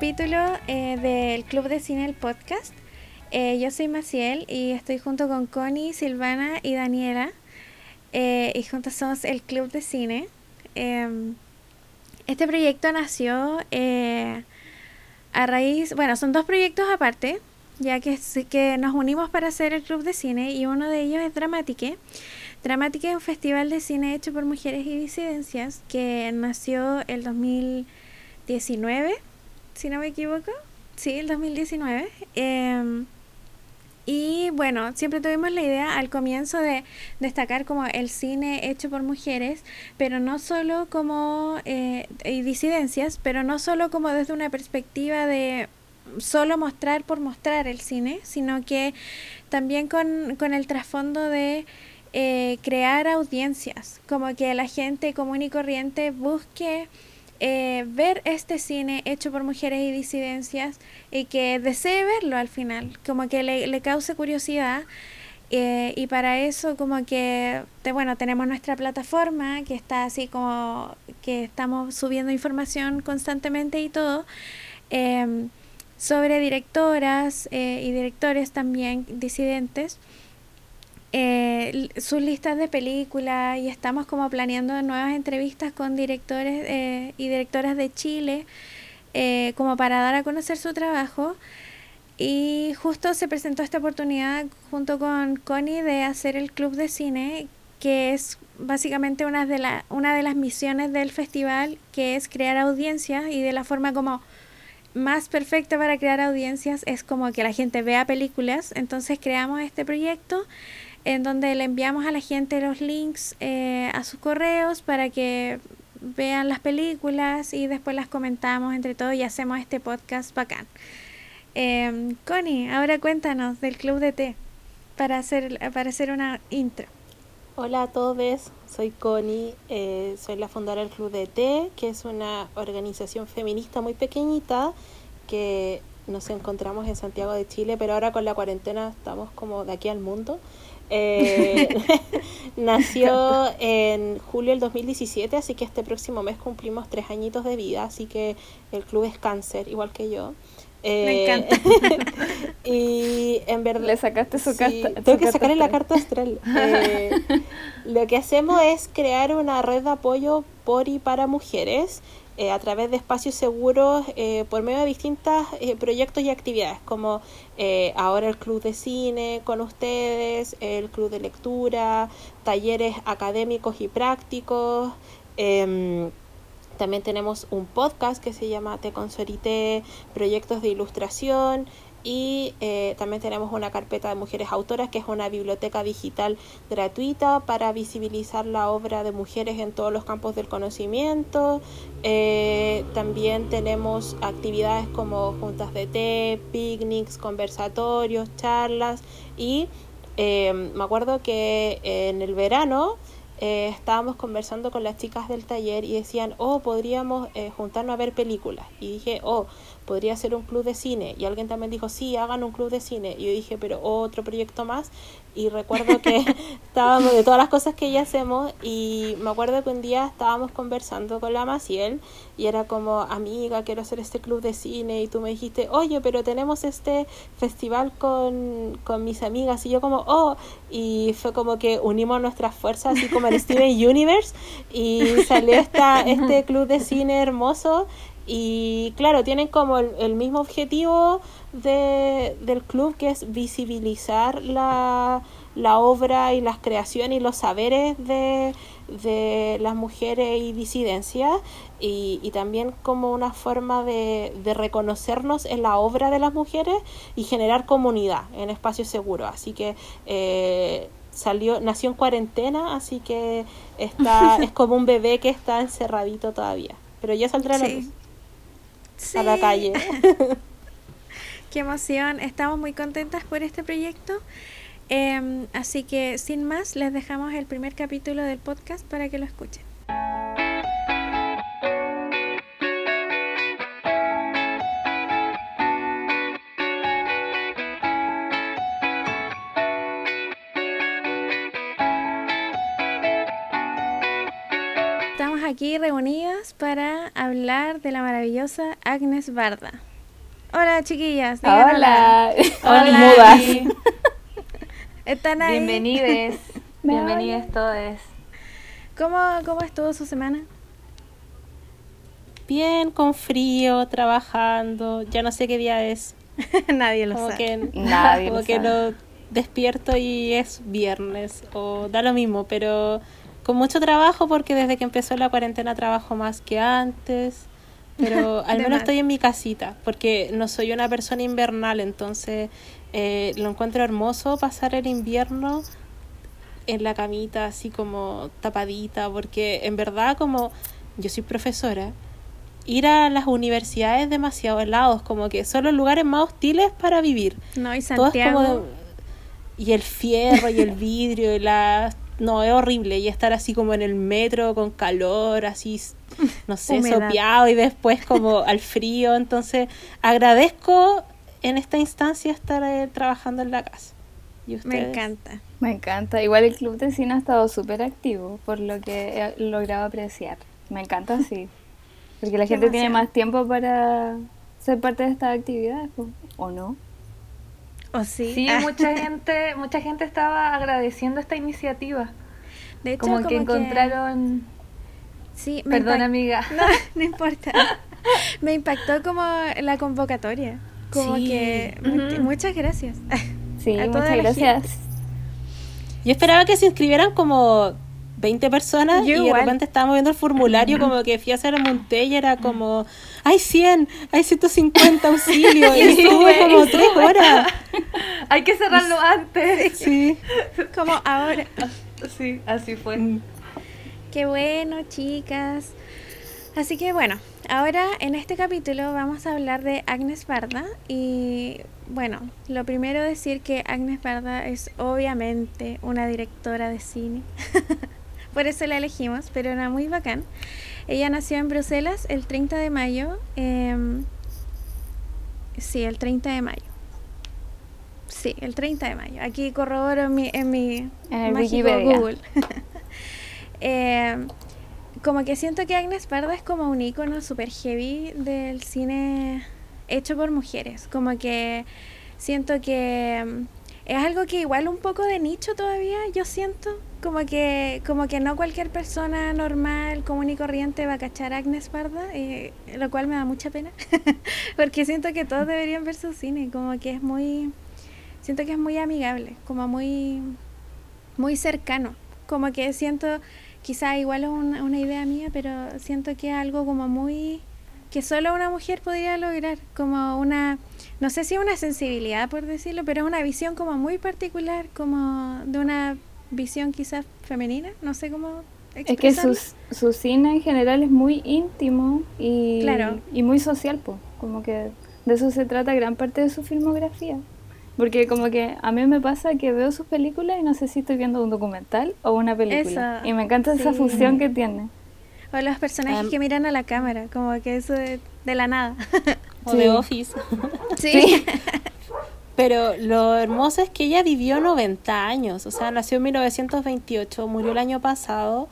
capítulo eh, del Club de Cine, el podcast. Eh, yo soy Maciel y estoy junto con Connie, Silvana y Daniela. Eh, y juntos somos el Club de Cine. Em, este proyecto nació a raíz, bueno, son dos proyectos aparte, ya que, que nos unimos para hacer el Club de Cine y uno de ellos es Dramatique. Dramatique es un festival de cine hecho por mujeres y disidencias que nació el 2019, si no me equivoco. Sí, el 2019. Em, y bueno, siempre tuvimos la idea al comienzo de destacar como el cine hecho por mujeres, pero no solo como eh, y disidencias, pero no solo como desde una perspectiva de solo mostrar por mostrar el cine, sino que también con, con el trasfondo de eh, crear audiencias, como que la gente común y corriente busque eh, ver este cine hecho por mujeres y disidencias y que desee verlo al final, como que le, le cause curiosidad. Eh, y para eso como que, bueno, tenemos nuestra plataforma que está así como que estamos subiendo información constantemente y todo em, sobre directoras y directores también disidentes eh, sus listas de películas y estamos como planeando nuevas entrevistas con directores eh, y directoras de Chile eh, como para dar a conocer su trabajo. Y justo se presentó esta oportunidad junto con Connie de hacer el club de cine que es básicamente una de, la, una de las misiones del festival que es crear audiencias y de la forma como más perfecta para crear audiencias es como que la gente vea películas. Entonces creamos este proyecto en donde le enviamos a la gente los links eh, a sus correos para que vean las películas y después las comentamos entre todos y hacemos este podcast bacán. Eh, Connie, ahora cuéntanos del Club de Té para hacer, para hacer una intro. Hola a todos, soy Connie, eh, soy la fundadora del Club de Té, que es una organización feminista muy pequeñita que nos encontramos en Santiago de Chile, pero ahora con la cuarentena estamos como de aquí al mundo. Eh, nació en julio del 2017, así que este próximo mes cumplimos tres añitos de vida, así que el club es cáncer, igual que yo. Me eh, encanta. y en verdad... Le sacaste su carta. Tengo que sacarle la carta astral. Eh, lo que hacemos es crear una red de apoyo por y para mujeres eh, a través de espacios seguros eh, por medio de distintos eh, proyectos y actividades, como ahora el club de cine con ustedes, el club de lectura, talleres académicos y prácticos. Em, también tenemos un podcast que se llama Te Consorité, proyectos de ilustración y eh, también tenemos una carpeta de mujeres autoras que es una biblioteca digital gratuita para visibilizar la obra de mujeres en todos los campos del conocimiento. Eh, también tenemos actividades como juntas de té, picnics, conversatorios, charlas y eh, me acuerdo que en el verano estábamos conversando con las chicas del taller y decían, oh, podríamos juntarnos a ver películas. Y dije, oh, podría ser un club de cine. Y alguien también dijo, sí, hagan un club de cine. Y yo dije, pero otro proyecto más. Y recuerdo que estábamos de todas las cosas que ya hacemos. Y me acuerdo que un día estábamos conversando con la Maciel. Y era como, amiga, quiero hacer este club de cine. Y tú me dijiste, oye, pero tenemos este festival con, con mis amigas. Y yo como, oh. Y fue como que unimos nuestras fuerzas, así como el Steven Universe. Y salió esta, este club de cine hermoso y claro, tienen como el, mismo objetivo de, del club que es visibilizar la, obra y las creaciones y los saberes de, las mujeres y disidencias y, y, también como una forma de, de, reconocernos en la obra de las mujeres y generar comunidad en espacios seguros. Así que eh, salió, nació en cuarentena, así que está, es como un bebé que está encerradito todavía. Pero ya saldrá la luz a la calle. Qué emoción, estamos muy contentas por este proyecto. Em, así que sin más, les dejamos el primer capítulo del podcast para que lo escuchen. aquí reunidas para hablar de la maravillosa Agnes Barda. Hola, chiquillas. digan Hola. Hola. Mudas. ¿Están ahí? Bienvenides. Bienvenidos todos. ¿Cómo, ¿Cómo estuvo su semana? Bien, con frío, trabajando. Ya no sé qué día es. Nadie lo Como sabe. que, Nadie como lo que sabe. lo despierto y es viernes. O da lo mismo, pero con mucho trabajo porque desde que empezó la cuarentena trabajo más que antes. Pero al menos estoy en mi casita porque no soy una persona invernal, entonces eh, lo encuentro hermoso pasar el invierno en la camita así como tapadita, porque en verdad como yo soy profesora, ir a las universidades es demasiado helados, como que son los lugares más hostiles para vivir. No, y Todo es Santiago. como de- y el fierro y el vidrio y la no es horrible y estar así como en el metro con calor así no sé Humedad. sopeado y después como al frío entonces agradezco en esta instancia estar eh, trabajando en la casa y Me encanta. Me encanta. Igual el club de cine ha estado súper activo, por lo que he logrado apreciar. Me encanta así. Porque la gente tiene más tiempo para ser parte de estas actividades, ¿o no? ¿O sí? Sí, Ah, mucha gente, mucha gente estaba agradeciendo esta iniciativa. de hecho, Como, que encontraron. Sí, me Perdón, impact- amiga. No, no importa. Me impactó como la convocatoria. Como Sí. que muchas gracias. Sí, A toda muchas la gracias. yo esperaba que se inscribieran como 20 personas Yo y de igual. repente estábamos viendo el formulario como que fui a hacer el monte y era como hay 100, hay 150 auxilios y estuve como y 3 sube. horas Hay que cerrarlo antes. sí Como ahora. Sí, así fue. Mm. Qué bueno, chicas. Así que bueno, ahora en este capítulo vamos a hablar de Agnes Barda y bueno, lo primero decir que Agnes Barda es obviamente una directora de cine. Por eso la elegimos, pero era muy bacán. Ella nació en Bruselas el 30 de mayo. em, sí, el 30 de mayo. Sí, el 30 de mayo. Aquí corroboro en mi, en mi En. Google. Eh, como que siento que Agnes Parda es como un icono super heavy del cine hecho por mujeres. Como que siento que mm, es algo que igual un poco de nicho todavía, yo siento. Como que, como que no cualquier persona normal, común y corriente va a cachar a Agnes Parda, eh, lo cual me da mucha pena. Porque siento que todos deberían ver su cine, como que es muy, siento que es muy amigable, como muy, muy cercano. Como que siento, quizá igual es una, una idea mía, pero siento que es algo como muy, que solo una mujer podría lograr, como una, no sé si una sensibilidad por decirlo, pero es una visión como muy particular, como de una visión quizás femenina, no sé cómo Es que expresarlo. su, su cine en general es muy íntimo y, Claro. y muy social, pues. Como que de eso se trata gran parte de su filmografía. Porque como que a mí me pasa que veo sus películas y no sé si estoy viendo un documental o una película. Eso, y me encanta esa fusión que tiene. O los personajes que miran a la cámara, como que eso de, de la nada. o Sí. de Office sí. Pero lo hermoso es que ella vivió 90 años, o sea, nació en 1928, murió el año pasado,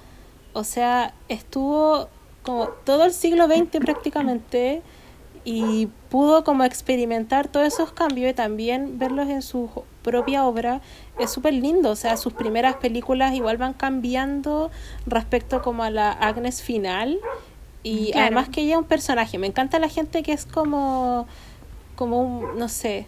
o sea, estuvo como todo el siglo XX prácticamente y pudo como experimentar todos esos cambios y también verlos en su propia obra es súper lindo, o sea, sus primeras películas igual van cambiando respecto como a la Agnes final y Claro. además que ella es un personaje, me encanta la gente que es como como un, no sé,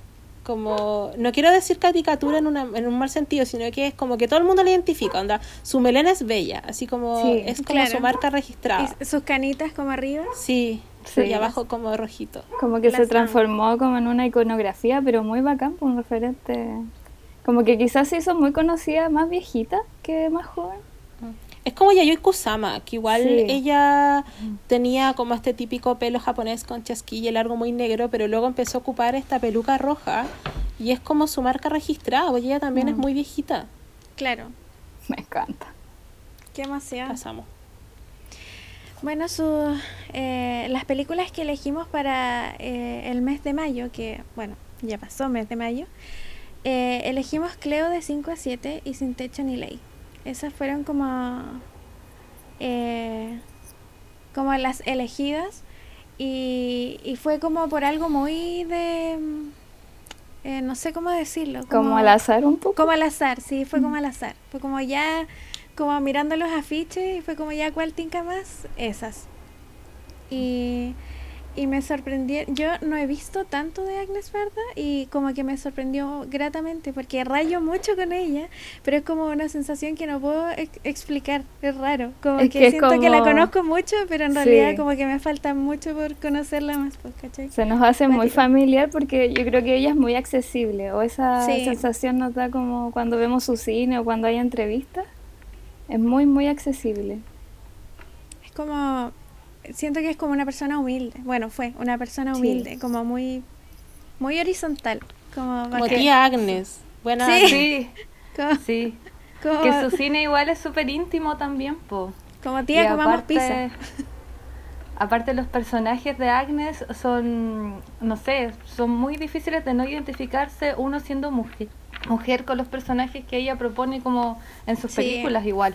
como, no quiero decir caricatura en, una, en un mal sentido, sino que es como que todo el mundo la identifica, onda, su melena es bella, así como, Sí, es como claro. su marca registrada. Y sus canitas como arriba. Sí, Sí. y abajo como rojito. Como que Las se transformó como en una iconografía, pero muy bacán, pues, un referente. Como que quizás se hizo muy conocida más viejita que más joven. Es como Yayoi Kusama, que igual Sí. ella tenía como este típico pelo japonés con chasquilla largo muy negro, pero luego empezó a ocupar esta peluca roja y es como su marca registrada, porque ella también es Mm. muy viejita. Claro. Me encanta. Qué emoción. Pasamos. Bueno, su, eh, las películas que elegimos para eh, el mes de mayo, que bueno, ya pasó mes de mayo, eh, elegimos Cleo de 5 a 7 y Sin Techo ni Ley. Esas fueron como eh, como las elegidas y, y fue como por algo muy de... eh, no sé cómo decirlo. Como al azar un poco. Como al azar, sí, fue como al azar. Fue como ya, como mirando los afiches y fue como ya, ¿cuál tinca más? Esas. Y, y me sorprendió, yo no he visto tanto de Agnes Varda y como que me sorprendió gratamente porque rayo mucho con ella, pero es como una sensación que no puedo ex- explicar, es raro, como Es que, que es siento que la como- conozco mucho, pero en realidad Sí. como que me falta mucho por conocerla más, pues, ¿cachai? Se nos hace muy familiar porque yo creo que ella es muy accesible o esa Sí. sensación nos da como cuando vemos su cine o cuando hay entrevistas. Es muy, muy accesible. Es como, siento que es como una persona humilde, bueno, fue una persona Sí. humilde, como muy, muy horizontal, como, Como que- tía Agnes. Buena Sí. Agnes. Sí, como, sí. como- Que su cine igual es súper íntimo también, po. como tía, Y comamos aparte- pizza. Aparte los personajes de Agnes son, no sé, son muy difíciles de no identificarse uno siendo mujer, mujer con los personajes que ella propone como en sus Sí. películas igual.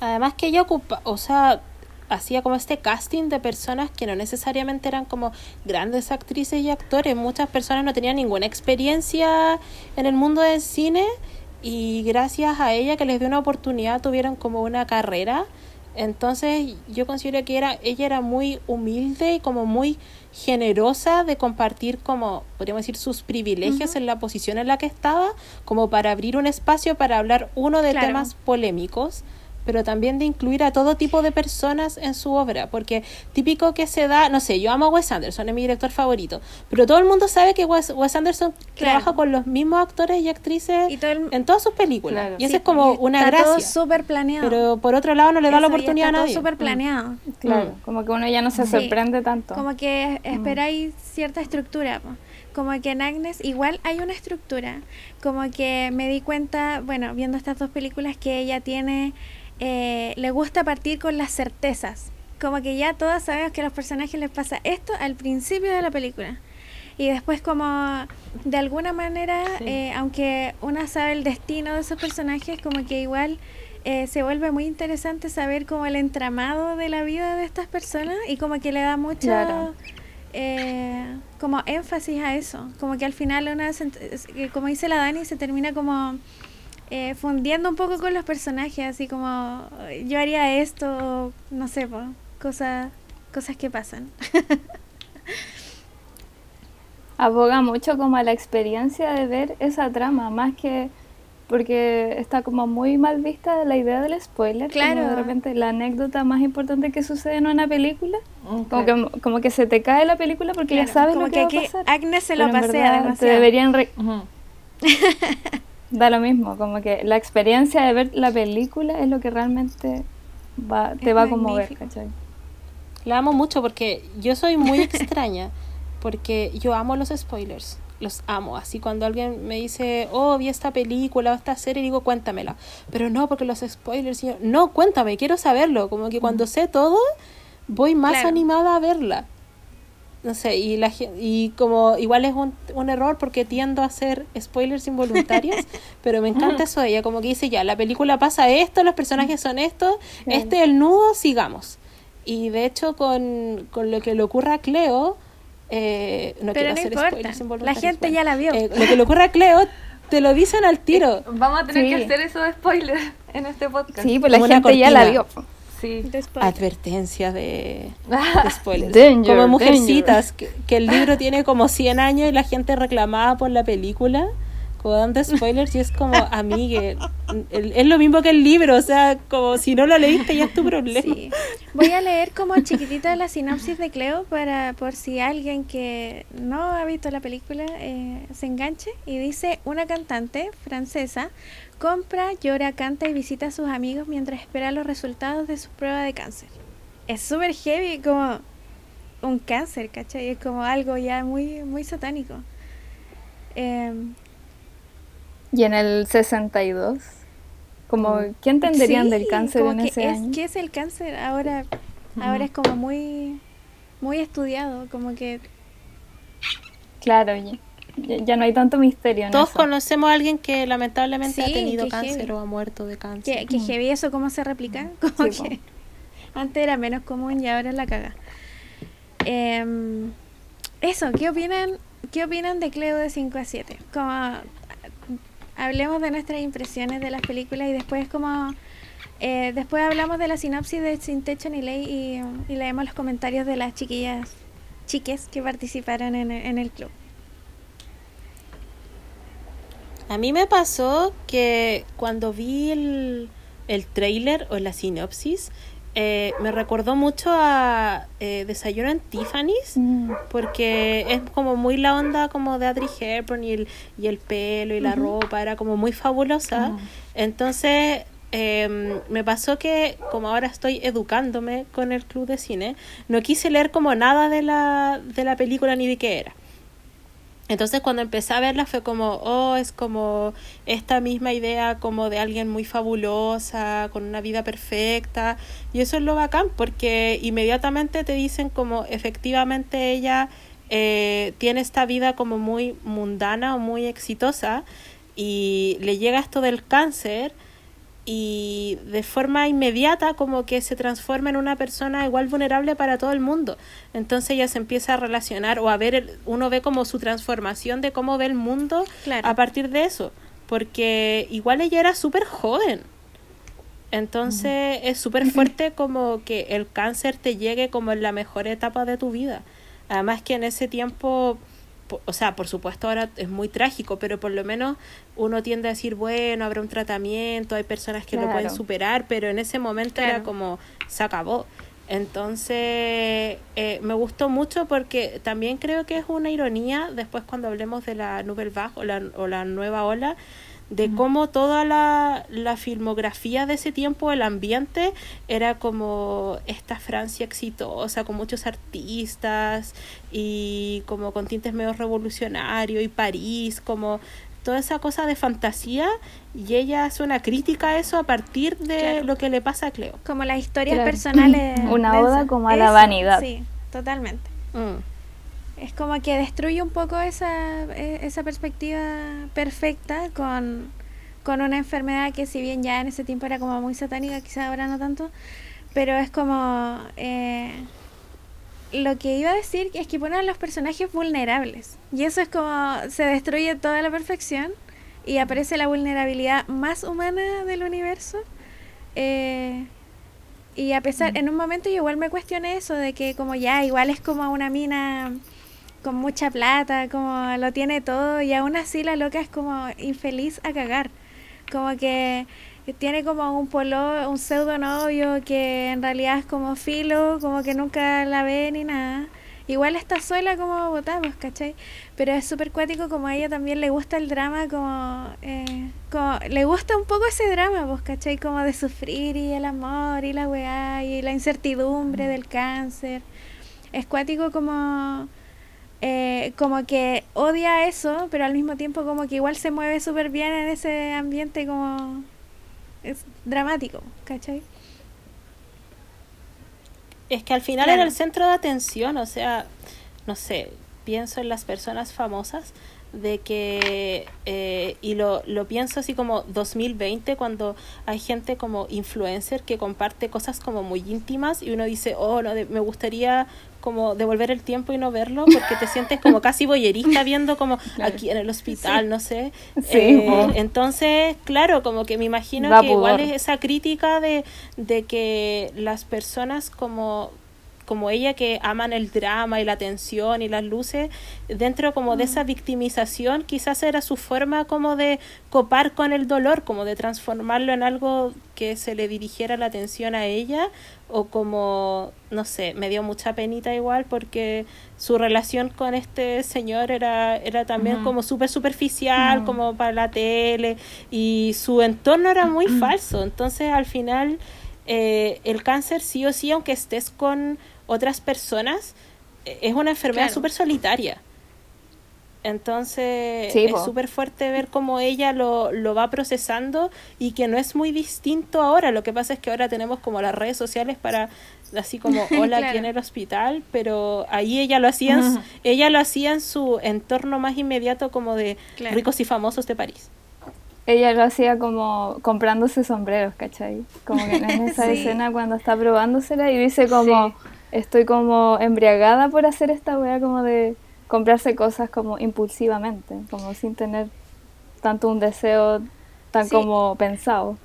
Además que ella ocupa, o sea, hacía como este casting de personas que no necesariamente eran como grandes actrices y actores. Muchas personas no tenían ninguna experiencia en el mundo del cine y gracias a ella que les dio una oportunidad tuvieron como una carrera. Entonces yo considero que era, ella era muy humilde y como muy generosa de compartir como, podríamos decir, sus privilegios en la posición en la que estaba, como para abrir un espacio para hablar uno de Claro. temas polémicos, pero también de incluir a todo tipo de personas en su obra, porque típico que se da, no sé, yo amo a Wes Anderson, es mi director favorito, pero todo el mundo sabe que Wes, Wes Anderson Claro. trabaja con los mismos actores y actrices Y todo el- en todas sus películas, Claro. y eso Sí, es como una está todo gracia, súper planeado. pero por otro lado no le da la oportunidad a está todo nadie. súper Mm. planeado. Claro, Mm. como que uno ya no se Sí. sorprende tanto. Como que esperáis cierta estructura. Como que en Agnes igual hay una estructura. Como que me di cuenta, bueno, viendo estas dos películas, que ella tiene, eh, le gusta partir con las certezas. Como que ya todas sabemos que a los personajes les pasa esto al principio de la película. Y después como de alguna manera, Sí. eh, aunque una sabe el destino de esos personajes, como que igual eh, se vuelve muy interesante saber como el entramado de la vida de estas personas y como que le da mucho Claro. eh, como énfasis a eso. Como que al final una, que como dice la Dani, se termina como eh, fundiendo un poco con los personajes, así como yo haría esto, no sé, po, cosas, cosas que pasan. aboga mucho como a la experiencia de ver esa trama, más que porque está como muy mal vista la idea del spoiler, como Claro. de repente la anécdota más importante que sucede en una película, Mm, como que, como que se te cae la película porque ya Claro, sabes como lo que, que va aquí a pasar. Agnes se lo pasea verdad Te demasiado. deberían re- Ujú. da lo mismo, como que la experiencia de ver la película es lo que realmente va, te Es va a conmover. ¿cachai? La amo mucho porque yo soy muy extraña, porque yo amo los spoilers, los amo. Así cuando alguien me dice, oh, vi esta película o esta serie, digo, cuéntamela. Pero no, porque los spoilers, yo, no, cuéntame, quiero saberlo. Como que cuando sé todo, voy más Claro. animada a verla. No sé, y, la, y como igual es un, un error porque tiendo a hacer spoilers involuntarios, pero me encanta eso de ella, como que dice ya, la película pasa esto, los personajes son estos, Claro. este es el nudo, sigamos. Y de hecho con, con lo que le ocurra a Cleo, eh, no Pero quiero no hacer importa, spoilers la involuntarios, gente bueno. ya la vio. Eh, lo que le ocurre a Cleo, te lo dicen al tiro. Vamos a tener Sí. que hacer eso de spoiler en este podcast. Sí, pues la Como gente ya la vio. Sí. De. Advertencia de, de spoilers. Danger, como Mujercitas, que, que el libro tiene como 100 años y la gente reclamaba por la película, como dando spoilers y es como, amigue, es lo mismo que el libro, o sea, como si no lo leíste ya es tu problema. Sí. Voy a leer como chiquitita la sinopsis de Cleo para por si alguien que no ha visto la película eh, se enganche y dice una cantante francesa compra, llora, canta y visita a sus amigos mientras espera los resultados de su prueba de cáncer. Es súper heavy como un cáncer, ¿cachai? Es como algo ya muy muy satánico. Em, Y en el 62, como, ¿qué entenderían Sí, del cáncer como en que ese es, año? ¿Qué es el cáncer? Ahora, ahora es como muy, muy estudiado, como que Claro, ya, ya- no hay tanto misterio en Todos eso. conocemos a alguien que lamentablemente ha Sí, tenido qué cáncer heavy. o ha muerto de cáncer. que, que heavy eso cómo se replica, como Sí, que Antes era menos común y ahora es la caga. Em, eso, ¿qué opinan, ¿qué opinan de Cleo de 5 a 7? Como, hablemos de nuestras impresiones de las películas y después como... Eh, después hablamos de la sinopsis de Sin Techo ni Ley y, leemos los comentarios de las chiquillas, chiques que participaron en, en el club. A mí me pasó que cuando vi el, el trailer o la sinopsis, eh, me recordó mucho a eh, Desayuno en Tiffany's, Mm. porque es como muy la onda como de Audrey Hepburn y el, y el pelo y la ropa, era como muy fabulosa. Entonces, em, me pasó que como ahora estoy educándome con el club de cine, no quise leer como nada de la, de la película ni de qué era. Entonces cuando empecé a verla fue como, oh, es como esta misma idea como de alguien muy fabulosa, con una vida perfecta. Y eso es lo bacán, porque inmediatamente te dicen como efectivamente ella eh, tiene esta vida como muy mundana o muy exitosa y le llega esto del cáncer y de forma inmediata como que se transforma en una persona igual vulnerable para todo el mundo. Entonces ella se empieza a relacionar o a ver, el- uno ve como su transformación de cómo ve el mundo Claro. a partir de eso, porque igual ella era súper joven. Entonces es súper fuerte como que el cáncer te llegue como en la mejor etapa de tu vida. Además que en ese tiempo, po- o sea, por supuesto ahora es muy trágico, pero por lo menos uno tiende a decir, bueno, habrá un tratamiento, hay personas que lo pueden superar, pero en ese momento era como, se acabó. Entonces, eh, me gustó mucho porque también creo que es una ironía, después cuando hablemos de la Nouvelle Vague o la, o la nueva ola, de cómo toda la, la filmografía de ese tiempo, el ambiente, era como esta Francia exitosa, con muchos artistas y como con tintes medio revolucionarios, y París, como toda esa cosa de fantasía, y ella hace una crítica a eso a partir de Claro. lo que le pasa a Cleo. Como las historias Claro. personales. Una oda esa- como a la Eso, vanidad. Sí, totalmente. Mm. Es como que destruye un poco esa, e- esa perspectiva perfecta con, con una enfermedad que si bien ya en ese tiempo era como muy satánica, quizás ahora no tanto, pero es como... eh, lo que iba a decir es que ponen a los personajes vulnerables. Y eso es como se destruye toda la perfección y aparece la vulnerabilidad más humana del universo. Eh, y a pesar, en un momento yo igual me cuestioné eso de que como ya, igual es como una mina con mucha plata, como lo tiene todo y aún así la loca es como infeliz a cagar. Como que tiene como un polo, un pseudo novio que en realidad es como filo, como que nunca la ve ni nada. Igual está sola como votamos, ¿cachai? Pero es súper cuático como a ella también le gusta el drama, como, eh, como le gusta un poco ese drama, pues, ¿cachai? Como de sufrir y el amor y la weá y la incertidumbre del cáncer. Es cuático como, eh, como que odia eso, pero al mismo tiempo como que igual se mueve súper bien en ese ambiente como es dramático, ¿cachai? Es que al final Claro. era el centro de atención, o sea, no sé, pienso en las personas famosas de que, eh, y lo, lo pienso así como 2020, cuando hay gente como influencer que comparte cosas como muy íntimas y uno dice, oh, no, de- me gustaría como devolver el tiempo y no verlo porque te sientes como casi boyerista viendo como Claro. aquí en el hospital, no sé. Sí, Eh, entonces, claro, como que me imagino que igual es esa crítica de, de que las personas como como ella que aman el drama y la tensión y las luces, dentro como de esa victimización, quizás era su forma como de copar con el dolor, como de transformarlo en algo que se le dirigiera la atención a ella, o como, no sé, me dio mucha penita igual porque su relación con este señor era, era también como súper superficial, Ujú. como para la tele, y su entorno era muy falso, entonces al final eh, el cáncer sí o sí, aunque estés con otras personas, eh, es una enfermedad Claro. súper solitaria. Entonces Sí, es súper fuerte ver cómo ella lo, lo va procesando y que no es muy distinto ahora. Lo que pasa es que ahora tenemos como las redes sociales para así como hola aquí en Claro. el hospital, pero ahí ella lo hacía en, ella lo hacía en su entorno más inmediato como de Claro. ricos y famosos de París. ella lo hacía como comprándose sombreros, ¿cachai? Como que en esa Sí. escena cuando está probándosela y dice como, Sí. Estoy como embriagada por hacer esta wea como de comprarse cosas como impulsivamente, como sin tener tanto un deseo tan Sí. como pensado.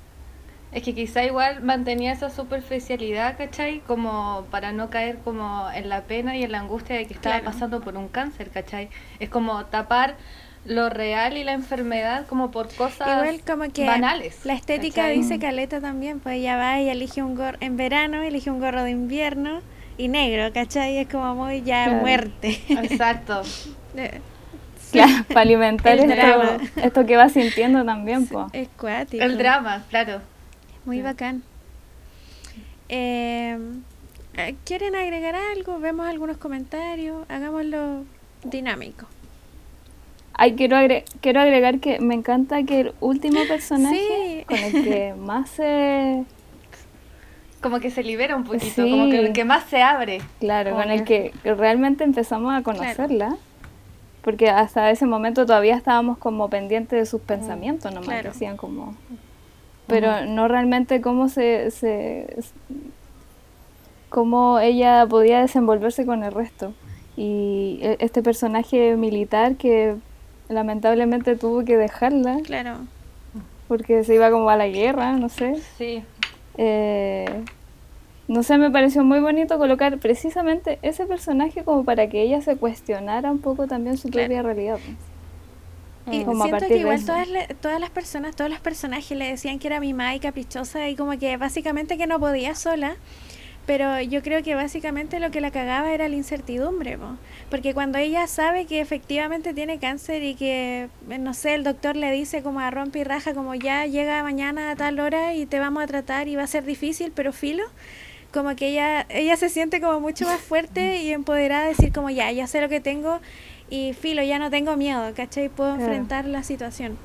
Es que quizá igual mantenía esa superficialidad, ¿cachai? Como para no caer como en la pena y en la angustia de que estaba Claro. pasando por un cáncer, ¿cachai? Es como tapar lo real y la enfermedad como por cosas Igual como que banales. la estética ¿cachai? dice Caleta también, pues ella va y elige un gorro en verano, elige un gorro de invierno y negro, ¿cachai? Es como muy ya Claro. muerte. Exacto. Eh, Claro, para alimentar El drama. esto, esto que va sintiendo también, pues. es cuático. El drama, claro. Muy Sí. bacán. Eh, eh, ¿Quieren agregar algo? Vemos algunos comentarios. Hagámoslo dinámico. Ay, quiero, agre- quiero agregar que me encanta que el último personaje Sí. con el que más se... Como que se libera un poquito, Sí. como que el que más se abre. Claro, con el que realmente empezamos a conocerla. Porque hasta ese momento todavía estábamos como pendientes de sus pensamientos, nomás Claro. que hacían como... Pero no realmente cómo se, se... cómo ella podía desenvolverse con el resto. Y e- este personaje militar que lamentablemente tuvo que dejarla Claro. porque se iba como a la guerra, no sé. Sí. Eh, no sé, me pareció muy bonito colocar precisamente ese personaje como para que ella se cuestionara un poco también su Claro. propia realidad. Y Como siento que igual todas, le- todas las personas, todos los personajes le decían que era mimada y caprichosa y como que básicamente que no podía sola. Pero yo creo que básicamente lo que la cagaba era la incertidumbre, po. porque cuando ella sabe que efectivamente tiene cáncer y que, eh, no sé, el doctor le dice como a rompe y raja, como ya llega mañana a tal hora y te vamos a tratar y va a ser difícil, pero filo, como que ella, ella se siente como mucho más fuerte y empoderada de decir como ya, ya sé lo que tengo y filo, ya no tengo miedo, ¿cachai? Puedo Claro. enfrentar la situación.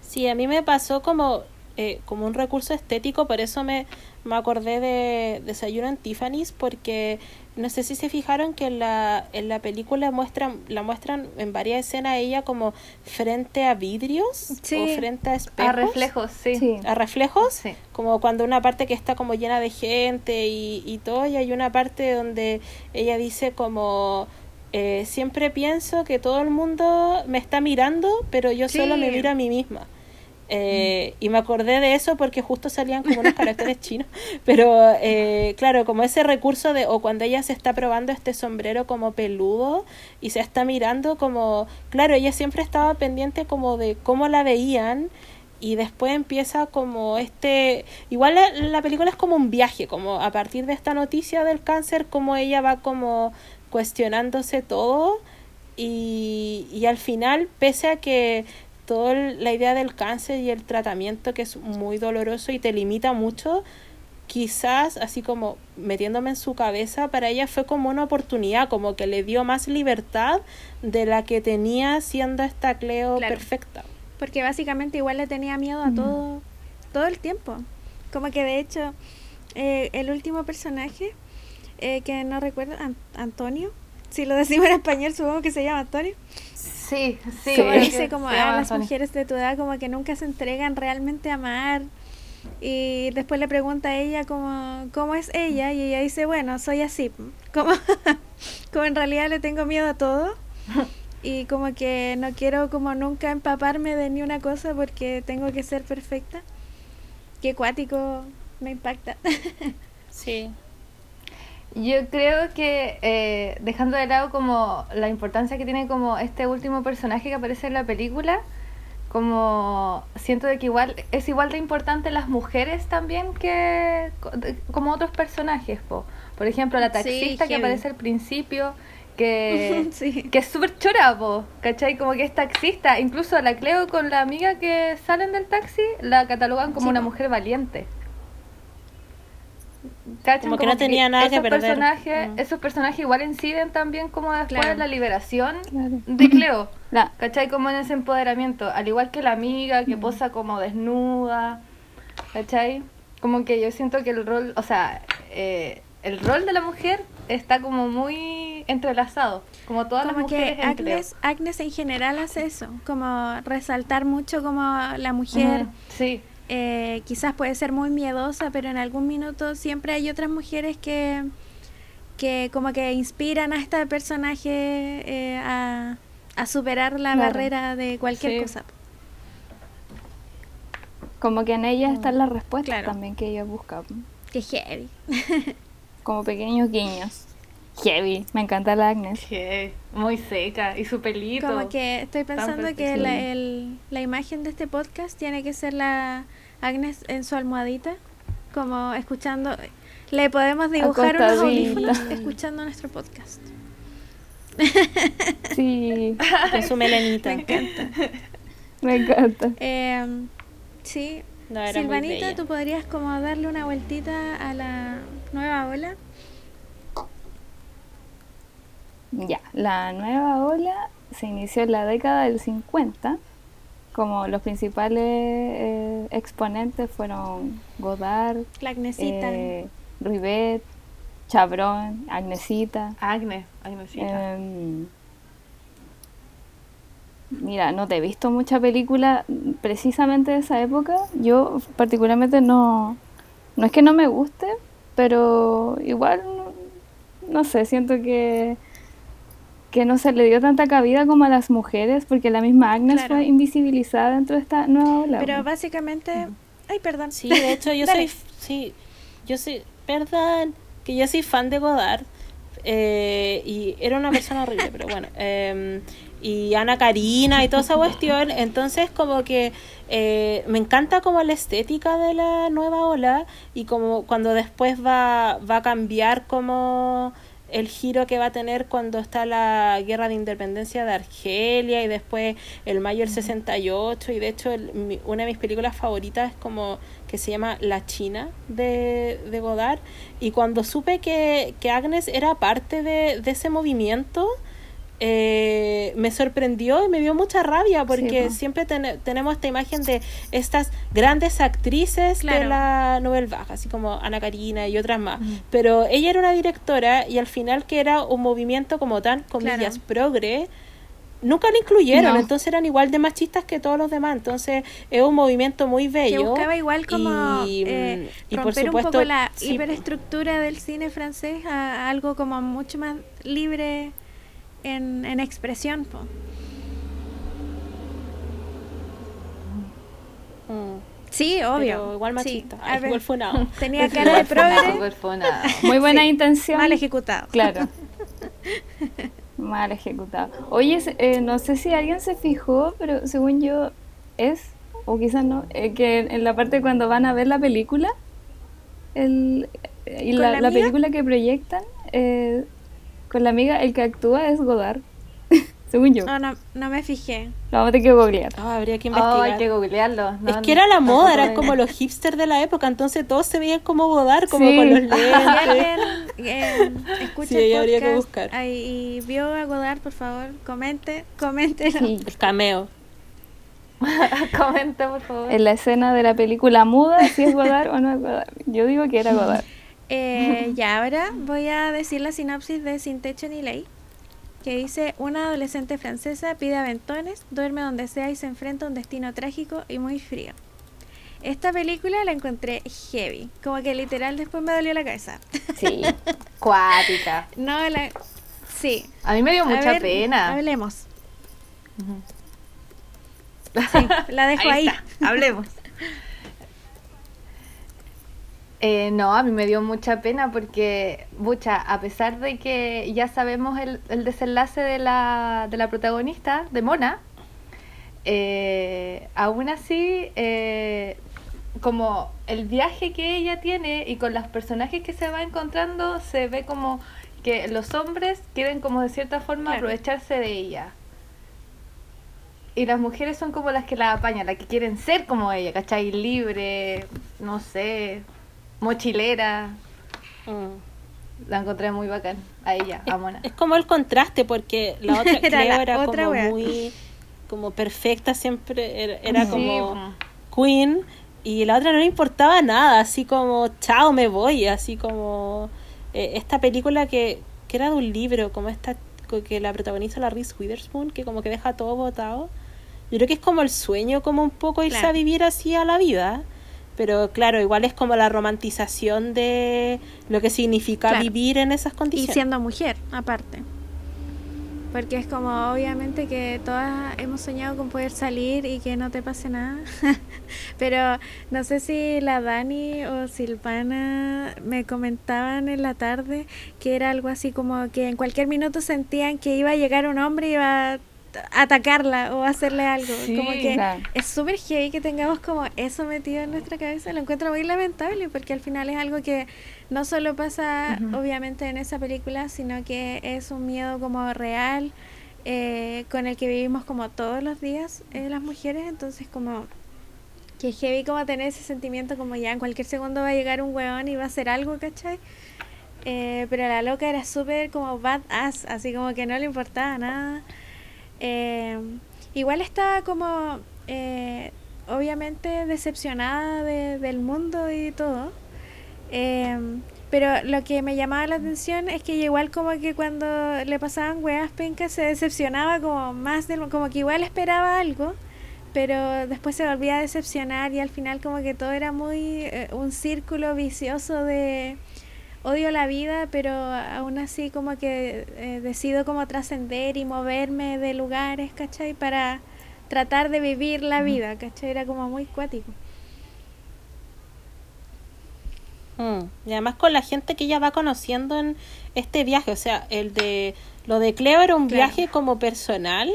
Sí, a mí me pasó como, eh, como un recurso estético, por eso me, me acordé de Desayuno en Tiffany's, porque no sé si se fijaron que en la, en la película muestran, la muestran en varias escenas ella como frente a vidrios Sí. o frente a espejos. A reflejos, sí. Sí. a reflejos, Sí. como cuando una parte que está como llena de gente y, y todo, y hay una parte donde ella dice como, eh, siempre pienso que todo el mundo me está mirando, pero yo solo me miro a mí misma. Eh, Y me acordé de eso porque justo salían como unos caracteres chinos, pero eh, claro, como ese recurso de, o cuando ella se está probando este sombrero como peludo y se está mirando como, claro, ella siempre estaba pendiente como de cómo la veían y después empieza como este, igual la, la película es como un viaje, como a partir de esta noticia del cáncer, como ella va como cuestionándose todo y, y al final, pese a que toda la idea del cáncer y el tratamiento que es muy doloroso y te limita mucho, quizás así como metiéndome en su cabeza, para ella fue como una oportunidad, como que le dio más libertad de la que tenía siendo esta Cleo Claro. perfecta. Porque básicamente igual le tenía miedo a todo, todo el tiempo. Como que de hecho, eh, el último personaje, eh, que no recuerdo, An- Antonio, si lo decimos en español supongo que se llama Antonio, Sí, sí. como es dice como se a llama las mujeres de tu edad como que nunca se entregan realmente a amar. Y después le pregunta a ella como, ¿cómo es ella? Y ella dice, bueno, soy así. Como, como en realidad le tengo miedo a todo. Y como que no quiero como nunca empaparme de ni una cosa porque tengo que ser perfecta. Qué cuático me impacta. Sí. Yo creo que eh, dejando de lado como la importancia que tiene como este último personaje que aparece en la película, como siento de que igual es igual de importante las mujeres también que como otros personajes, po. Por ejemplo, la Sí, taxista que aparece al principio, que, Sí. que es súper chora, po, ¿cachai? Como que es taxista. Incluso la Cleo con la amiga que salen del taxi la catalogan como Sí, una po. mujer valiente. ¿Cachan? Como que no tenía nada que esos perder. Personajes, Mm. Esos personajes igual inciden también como después Claro. en la liberación Claro. de Cleo. La, ¿Cachai? Como en ese empoderamiento. Al igual que la amiga Mm. que posa como desnuda. ¿Cachai? Como que yo siento que el rol, o sea, eh, el rol de la mujer está como muy entrelazado, como todas las Como que mujeres en Agnes, Agnes en general hace eso, como resaltar mucho como la mujer Sí, eh, quizás puede ser muy miedosa, pero en algún minuto siempre hay otras mujeres que, que como que inspiran a este personaje eh, a, a superar la Claro. barrera de cualquier Sí. cosa. Como que en ella están las respuestas Claro. también que ellos buscan. Que heavy. Como pequeños guiños. Heavy. Me encanta la Agnes. muy seca y su pelito. Como que estoy pensando que la, el- la imagen de este podcast tiene que ser la Agnes en su almohadita, como escuchando. Le podemos dibujar unos audífonos escuchando nuestro podcast. Sí, Con su melenita. me encanta. Eh, sí, No, era muy Silvanita. ¿tú podrías como darle una vueltita a la nueva ola? Ya, la nueva ola se inició en la década del 50. Como los principales eh, exponentes fueron Godard, La Agnesita. eh, Rivet, Chabrón, Agnesita. Agnes, Agnesita. Em, mira, no te he visto mucha película precisamente de esa época. Yo particularmente no, no es que no me guste, pero igual, no, no sé, siento que, que no se le dio tanta cabida como a las mujeres, porque la misma Agnes Claro. fue invisibilizada dentro de esta nueva ola. Pero básicamente. Ay, perdón. Sí, de hecho yo soy, sí, yo soy, perdón, que yo soy fan de Godard eh, y era una persona horrible, pero bueno, eh, y Ana Karina y toda esa cuestión, entonces como que eh, me encanta como la estética de la nueva ola y como cuando después va, va a cambiar como el giro que va a tener cuando está la guerra de independencia de Argelia y después el mayo del 68 y de hecho el- mi- una de mis películas favoritas es como que se llama La China de, de Godard. Y cuando supe que, que Agnes era parte de, de ese movimiento eh, me sorprendió y me dio mucha rabia porque po. siempre tene- tenemos esta imagen de estas grandes actrices de Claro. la Nouvelle Vague, así como Ana Karina y otras más. Pero ella era una directora y al final que era un movimiento como tan, comillas, progre, nunca la incluyeron, No. entonces eran igual de machistas que todos los demás. Entonces es un movimiento muy que bello. buscaba igual como y, eh, y por supuesto, un poco la sí, hiperestructura del cine francés a algo como mucho más libre en, en expresión. po. mm, Sí, obvio. pero igual Sí, machista, Ay, ver, igual tenía cara de progre. Muy buena sí, intención. mal ejecutado. Claro. Mal ejecutado. Oye, eh, no sé si alguien se fijó, pero según yo es, o quizás no, eh, que en la parte cuando van a ver la película, el, y ¿Con la, la la película que proyectan, eh, con la amiga, el que actúa es Godard, según yo. No, no, no me fijé. Lo vamos a tener que googlear. Ah, habría que Oh, investigar. hay que googlearlo. No, es que era la moda, eran como los hipsters de la época, entonces todos se veían como Godard, como Sí. con los lentes. eh, escucha Sí, habría que buscar. ahí y vio a Godard, por favor, comente, comente. Sí. El cameo. Comenta, por favor. En la escena de la película muda, si es Godard o no es Godard. Yo digo que era Godard. Eh, ya ahora voy a decir la sinopsis de Sin Techo ni Ley, que dice, una adolescente francesa pide aventones, duerme donde sea y se enfrenta a un destino trágico y muy frío. Esta película la encontré heavy, como que literal después me dolió la cabeza. Sí. Cuática. no, la... Sí. A mí me dio A mucha ver, pena. Hablemos. Sí, la dejo ahí. está, hablemos. Eh, no, a mí me dio mucha pena porque, mucha, a pesar de que ya sabemos el, el desenlace de la, de la protagonista, de Mona, eh, aún así, eh, como el viaje que ella tiene y con los personajes que se va encontrando, se ve como que los hombres quieren como de cierta forma Claro. aprovecharse de ella. Y las mujeres son como las que la apañan, las que quieren ser como ella, ¿cachai? Libre, no sé, mochilera. Mm. La encontré muy bacán, a ella, a Mona. Es como el contraste, porque la otra Era Cleo la era otra como wea. muy como perfecta, siempre era, era Sí, como queen, y la otra no le importaba nada, así como, chao, me voy, así como eh, esta película que, que era de un libro, como esta que la protagoniza la Reese Witherspoon, que como que deja todo botado. Yo creo que es como el sueño, como un poco irse Claro. a vivir así a la vida. Pero claro, igual es como la romantización de lo que significa Claro. vivir en esas Y condiciones. siendo mujer, aparte. Porque es como, obviamente, que todas hemos soñado con poder salir y que no te pase nada. Pero no sé si la Dani o Silvana me comentaban en la tarde que era algo así como que en cualquier minuto sentían que iba a llegar un hombre y iba a atacarla o hacerle algo. Sí, como que claro. es súper heavy que tengamos como eso metido en nuestra cabeza. Lo encuentro muy lamentable porque al final es algo que no solo pasa obviamente en esa película, sino que es un miedo como real eh, con el que vivimos como todos los días eh, las mujeres. Entonces como que es heavy como tener ese sentimiento como ya en cualquier segundo va a llegar un weón y va a hacer algo, ¿cachai? Eh, pero la loca era súper como badass, así como que no le importaba nada. Eh, igual estaba como, eh, obviamente, decepcionada de- del mundo y todo. Eh, pero lo que me llamaba la atención es que igual como que cuando le pasaban weas pencas se decepcionaba como más del, como que igual esperaba algo, pero después se volvía a decepcionar y al final como que todo era muy eh, un círculo vicioso de odio la vida, pero aún así como que eh, decido como trascender y moverme de lugares, ¿cachai? Para tratar de vivir la vida, ¿cachai? Era como muy cuático. Mm, Y además con la gente que ella va conociendo en este viaje, o sea, el de lo de Cleo era un Claro. viaje como personal,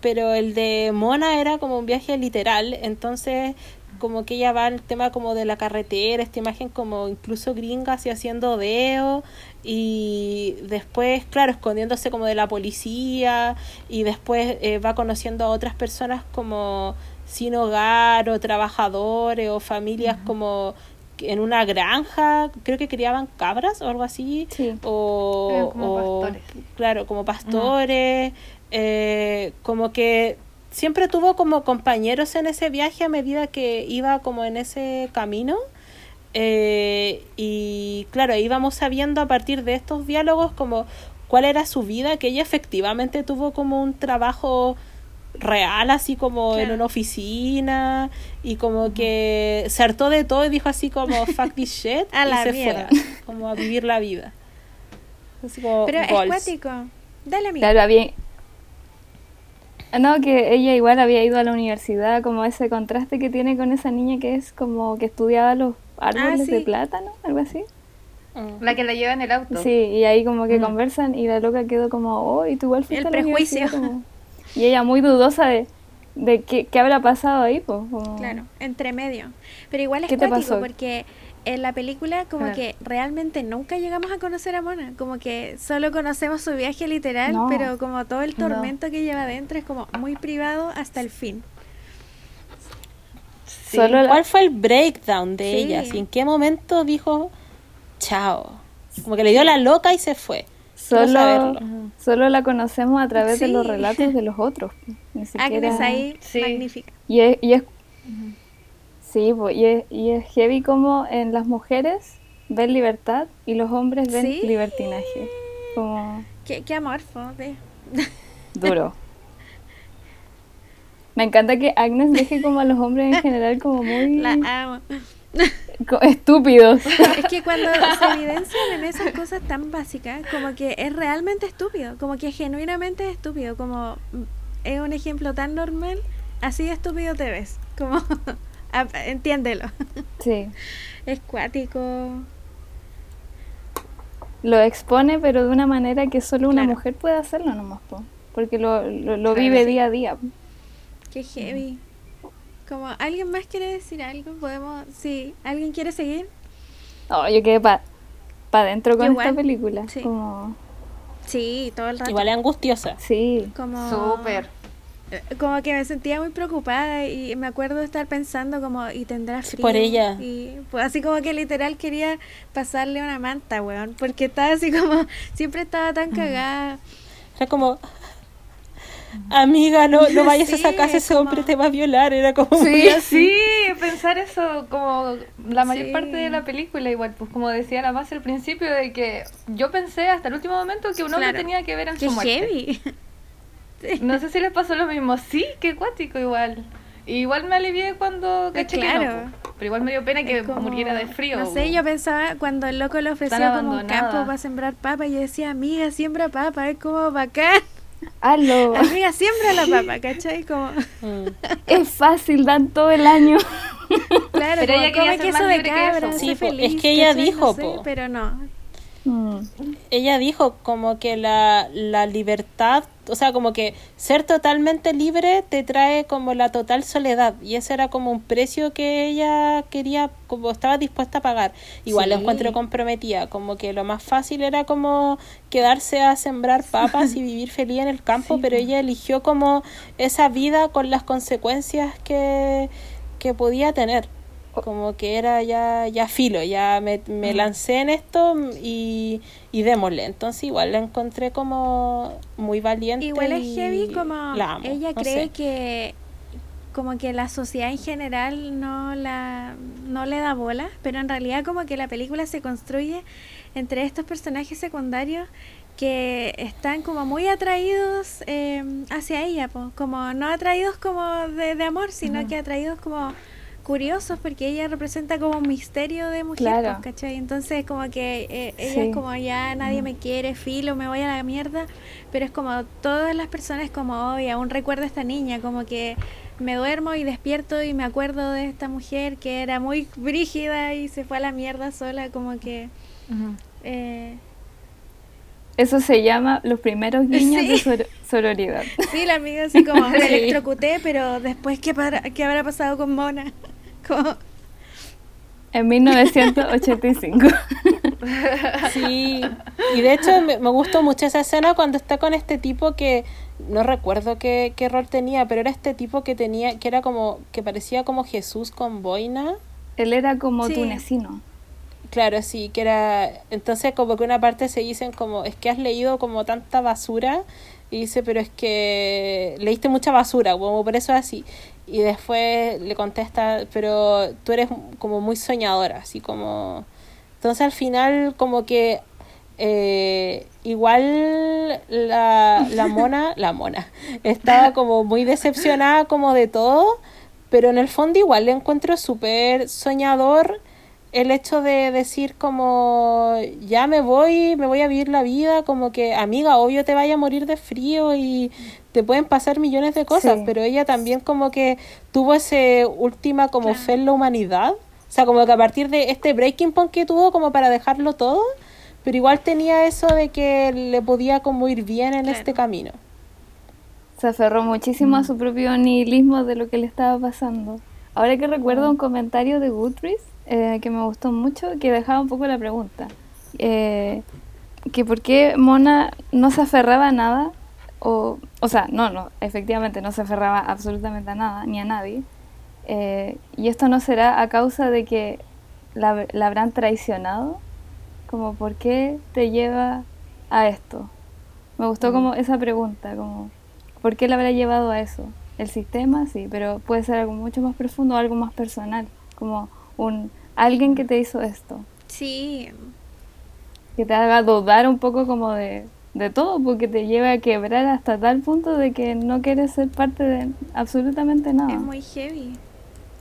pero el de Mona era como un viaje literal, entonces como que ella va al tema como de la carretera, esta imagen como incluso gringa así haciendo deo y después, claro, escondiéndose como de la policía y después eh, va conociendo a otras personas como sin hogar o trabajadores o familias como en una granja, creo que criaban cabras o algo así, Sí. o, como o- pastores. claro, como pastores, eh, como que siempre tuvo como compañeros en ese viaje a medida que iba como en ese camino. Eh, y claro, íbamos sabiendo a partir de estos diálogos como cuál era su vida, que ella efectivamente tuvo como un trabajo real, así como en una oficina, y como que se hartó de todo y dijo así como fuck this shit, A y la se mierda. fue, como a vivir la vida. Así como Pero es cuático. Dale, amiga. Claro. Ah, No, que ella igual había ido a la universidad, como ese contraste que tiene con esa niña que es como que estudiaba los árboles de sí. plátano, algo así. Mm. La que la lleva en el auto. Sí, y ahí como que Mm. conversan y la loca quedó como, oh, y tú igual fuiste El a la prejuicio. universidad", como- Y ella muy dudosa de, de qué, qué habrá pasado ahí, pues. como- Claro, entre medio. Pero igual es ¿Qué te pasó? porque en la película como Claro. que realmente nunca llegamos a conocer a Mona, como que solo conocemos su viaje literal, No. pero como todo el No. tormento que lleva adentro es como muy privado hasta el fin. Sí. Solo la- ¿Cuál fue el breakdown de Sí. ella? Así, ¿En qué momento dijo chao? Como que le dio la loca y se fue. Solo, solo la conocemos a través de los Sí. relatos de los otros. Ni siquiera... Agnes ahí, Sí. magnífica. Y es, y es- sí, po, y, es, y es heavy como en las mujeres ven libertad y los hombres ven Sí. libertinaje. Como Qué, qué amorfo. de- duro. Me encanta que Agnes deje como a los hombres en general como muy La amo. estúpidos. Es que cuando se evidencian en esas cosas tan básicas, como que es realmente estúpido, como que genuinamente es estúpido, como mm, es un ejemplo tan normal, así de estúpido te ves, como entiéndelo. Sí. Es cuático. Lo expone, pero de una manera que solo una Claro. mujer puede hacerlo nomás, po, porque lo, lo, lo Claro, vive sí. día a día. Qué heavy. Como, ¿alguien más quiere decir algo? ¿Podemos? Sí, ¿alguien quiere seguir? No, yo quedé para pa adentro con esta película. sí. Como, Sí, todo el rato. Igual es angustiosa. sí. Como... Súper. Eh, Como que me sentía muy preocupada y me acuerdo de estar pensando como, ¿y tendrá Sí, frío? por ella. Y pues así como que literal quería pasarle una manta, weón, porque estaba así como, siempre estaba tan cagada. Era como, amiga, no, no vayas a esa casa, es ese hombre te va a violar. Era como, Sí, así. sí, pensar eso como la mayor Sí. parte de la película, igual, pues como decía la más al principio, de que yo pensé hasta el último momento que un hombre Claro. tenía que ver en Qué su muerte. heavy. No sé si les pasó lo mismo. Sí, qué cuático igual. Y igual me alivié cuando Pues caché que claro. no, po. Pero igual me dio pena que como- muriera de frío. No sé, yo pensaba cuando el loco le ofreció como un campo para sembrar papa, yo decía, amiga, siembra papa, es como bacán. Hazlo. Amiga, siembra la papa, ¿cachai? Como, Mm. Es fácil, dan todo el año. claro, Pero como ella come queso de que cabra, eso. sé Sí, po, es feliz, que ella ¿cachai? dijo, No sé, po. pero no. Mm. ella dijo como que la, la libertad, o sea, como que ser totalmente libre te trae como la total soledad y ese era como un precio que ella quería, como estaba dispuesta a pagar. Igual lo Sí. encuentro comprometida, como que lo más fácil era como quedarse a sembrar papas y vivir feliz en el campo, pero ella eligió como esa vida con las consecuencias que, que podía tener. Como que era ya, ya filo, ya me, me lancé en esto y, y démosle. Entonces igual la encontré como muy valiente. Igual es heavy como amo, ella no cree sé. que como que la sociedad en general no la no le da bola, pero en realidad como que la película se construye entre estos personajes secundarios que están como muy atraídos eh, hacia ella, po. como no atraídos como de, de amor, sino que atraídos como curiosos porque ella representa como un misterio de mujer, Claro. po, ¿cachai? Entonces como que eh, ella Sí. es como ya nadie me quiere, filo, me voy a la mierda, pero es como todas las personas como, hoy aún recuerdo a esta niña, como que me duermo y despierto y me acuerdo de esta mujer que era muy brígida y se fue a la mierda sola, como que... Eh, Eso se llama los primeros guiños Sí. de sor- sororidad. sí, la amiga así como me electrocuté, pero después, ¿qué, para- qué habrá pasado con Mona? Como, En 1985. Sí, y de hecho me, me gustó mucho esa escena cuando está con este tipo que no recuerdo qué, qué rol tenía, pero era este tipo que tenía, que era como, que parecía como Jesús con boina. Él era como Sí. tunecino. Claro, sí, que era. Entonces, como que una parte se dicen como, es que has leído como tanta basura. Y dice, pero es que leíste mucha basura, como por eso es así. Y después le contesta, pero tú eres como muy soñadora, así como. Entonces, al final, como que. eh, igual la, la mona, la mona, estaba como muy decepcionada como de todo, pero en el fondo igual le encuentro súper soñador el hecho de decir como ya me voy, me voy a vivir la vida, como que amiga, obvio te vaya a morir de frío y te pueden pasar millones de cosas, Sí. pero ella también como que tuvo ese última como Claro. fe en la humanidad, o sea, como que a partir de este breaking point que tuvo como para dejarlo todo, pero igual tenía eso de que le podía como ir bien en Claro. este camino. Se aferró muchísimo a su propio nihilismo de lo que le estaba pasando. Ahora que recuerdo un comentario de Goodreads eh, que me gustó mucho, que dejaba un poco la pregunta. Eh, que por qué Mona no se aferraba a nada, o, o sea, no, no, efectivamente no se aferraba absolutamente a nada, ni a nadie. Eh, y esto no será a causa de que la, la habrán traicionado, como por qué te lleva a esto. Me gustó como esa pregunta, como ¿por qué la habrá llevado a eso? El sistema, sí, pero puede ser algo mucho más profundo, algo más personal, como un alguien que te hizo esto, sí, que te haga dudar un poco como de, de todo, porque te lleva a quebrar hasta tal punto de que no quieres ser parte de absolutamente nada. es muy heavy.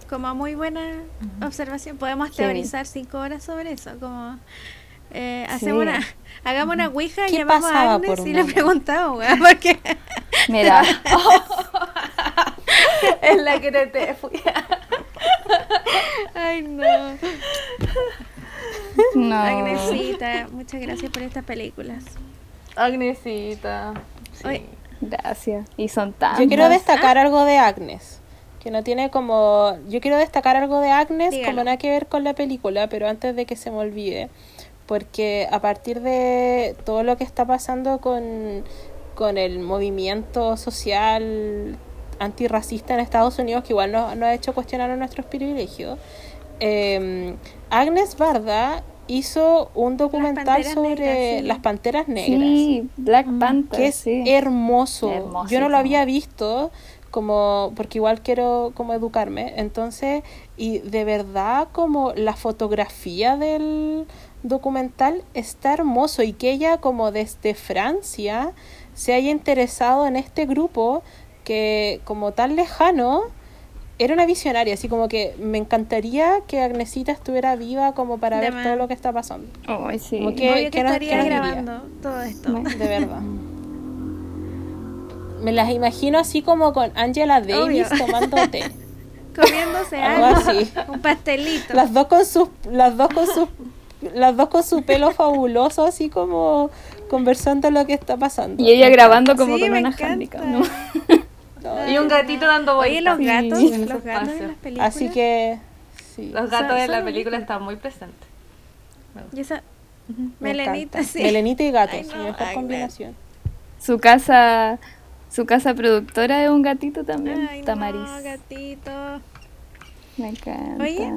Como muy buena observación. Podemos Sí. teorizar cinco horas sobre eso. Como eh, Sí. hacemos una, hagamos una ouija, ¿Qué llamamos a Agnes y le preguntamos, weón, porque Mira, Es la que te fui. ay no. no. Agnesita, muchas gracias por estas películas. Agnesita. Sí. Oye, Gracias. Y son tantas. Yo quiero Ah. destacar algo de Agnes, que no tiene como... Yo quiero destacar algo de Agnes Dígalo. como nada que ver con la película, pero antes de que se me olvide, porque a partir de todo lo que está pasando con, con el movimiento social antirracista en Estados Unidos, que igual nos, nos ha hecho cuestionar nuestros privilegios, eh, Agnes Barda hizo un documental sobre Negras, sí. las panteras negras Sí, Black Panther. que es sí. hermoso. Yo no lo había visto. como porque igual quiero como educarme, entonces y de verdad como la fotografía del documental está hermoso y que ella como desde Francia se haya interesado en este grupo que como tan lejano era una visionaria, así como que me encantaría que Agnesita estuviera viva como para De ver todo lo que está pasando. Ay, sí. Como que, que nos- estaría diría? grabando todo esto. De verdad. Me las imagino así como con Angela Davis Obvio. tomando té. Comiéndose Algo algo, así. un pastelito. Las dos con sus, las dos con sus, las dos con su pelo fabuloso, así como conversando lo que está pasando. Y ella grabando como Sí, con me una handicap, ¿no? No, Y un gatito dando Oye, los vueltas. gatos, Sí. en los gatos en las películas. Así que sí. Los gatos Son- de la son película están muy presentes. Y esa me Melenita, encanta. sí. Melenita y gatos, Ay, no, mejor combinación. Su casa, su casa productora es un gatito también, Ay, Tamaris. no, gatito. Me encanta. Oye.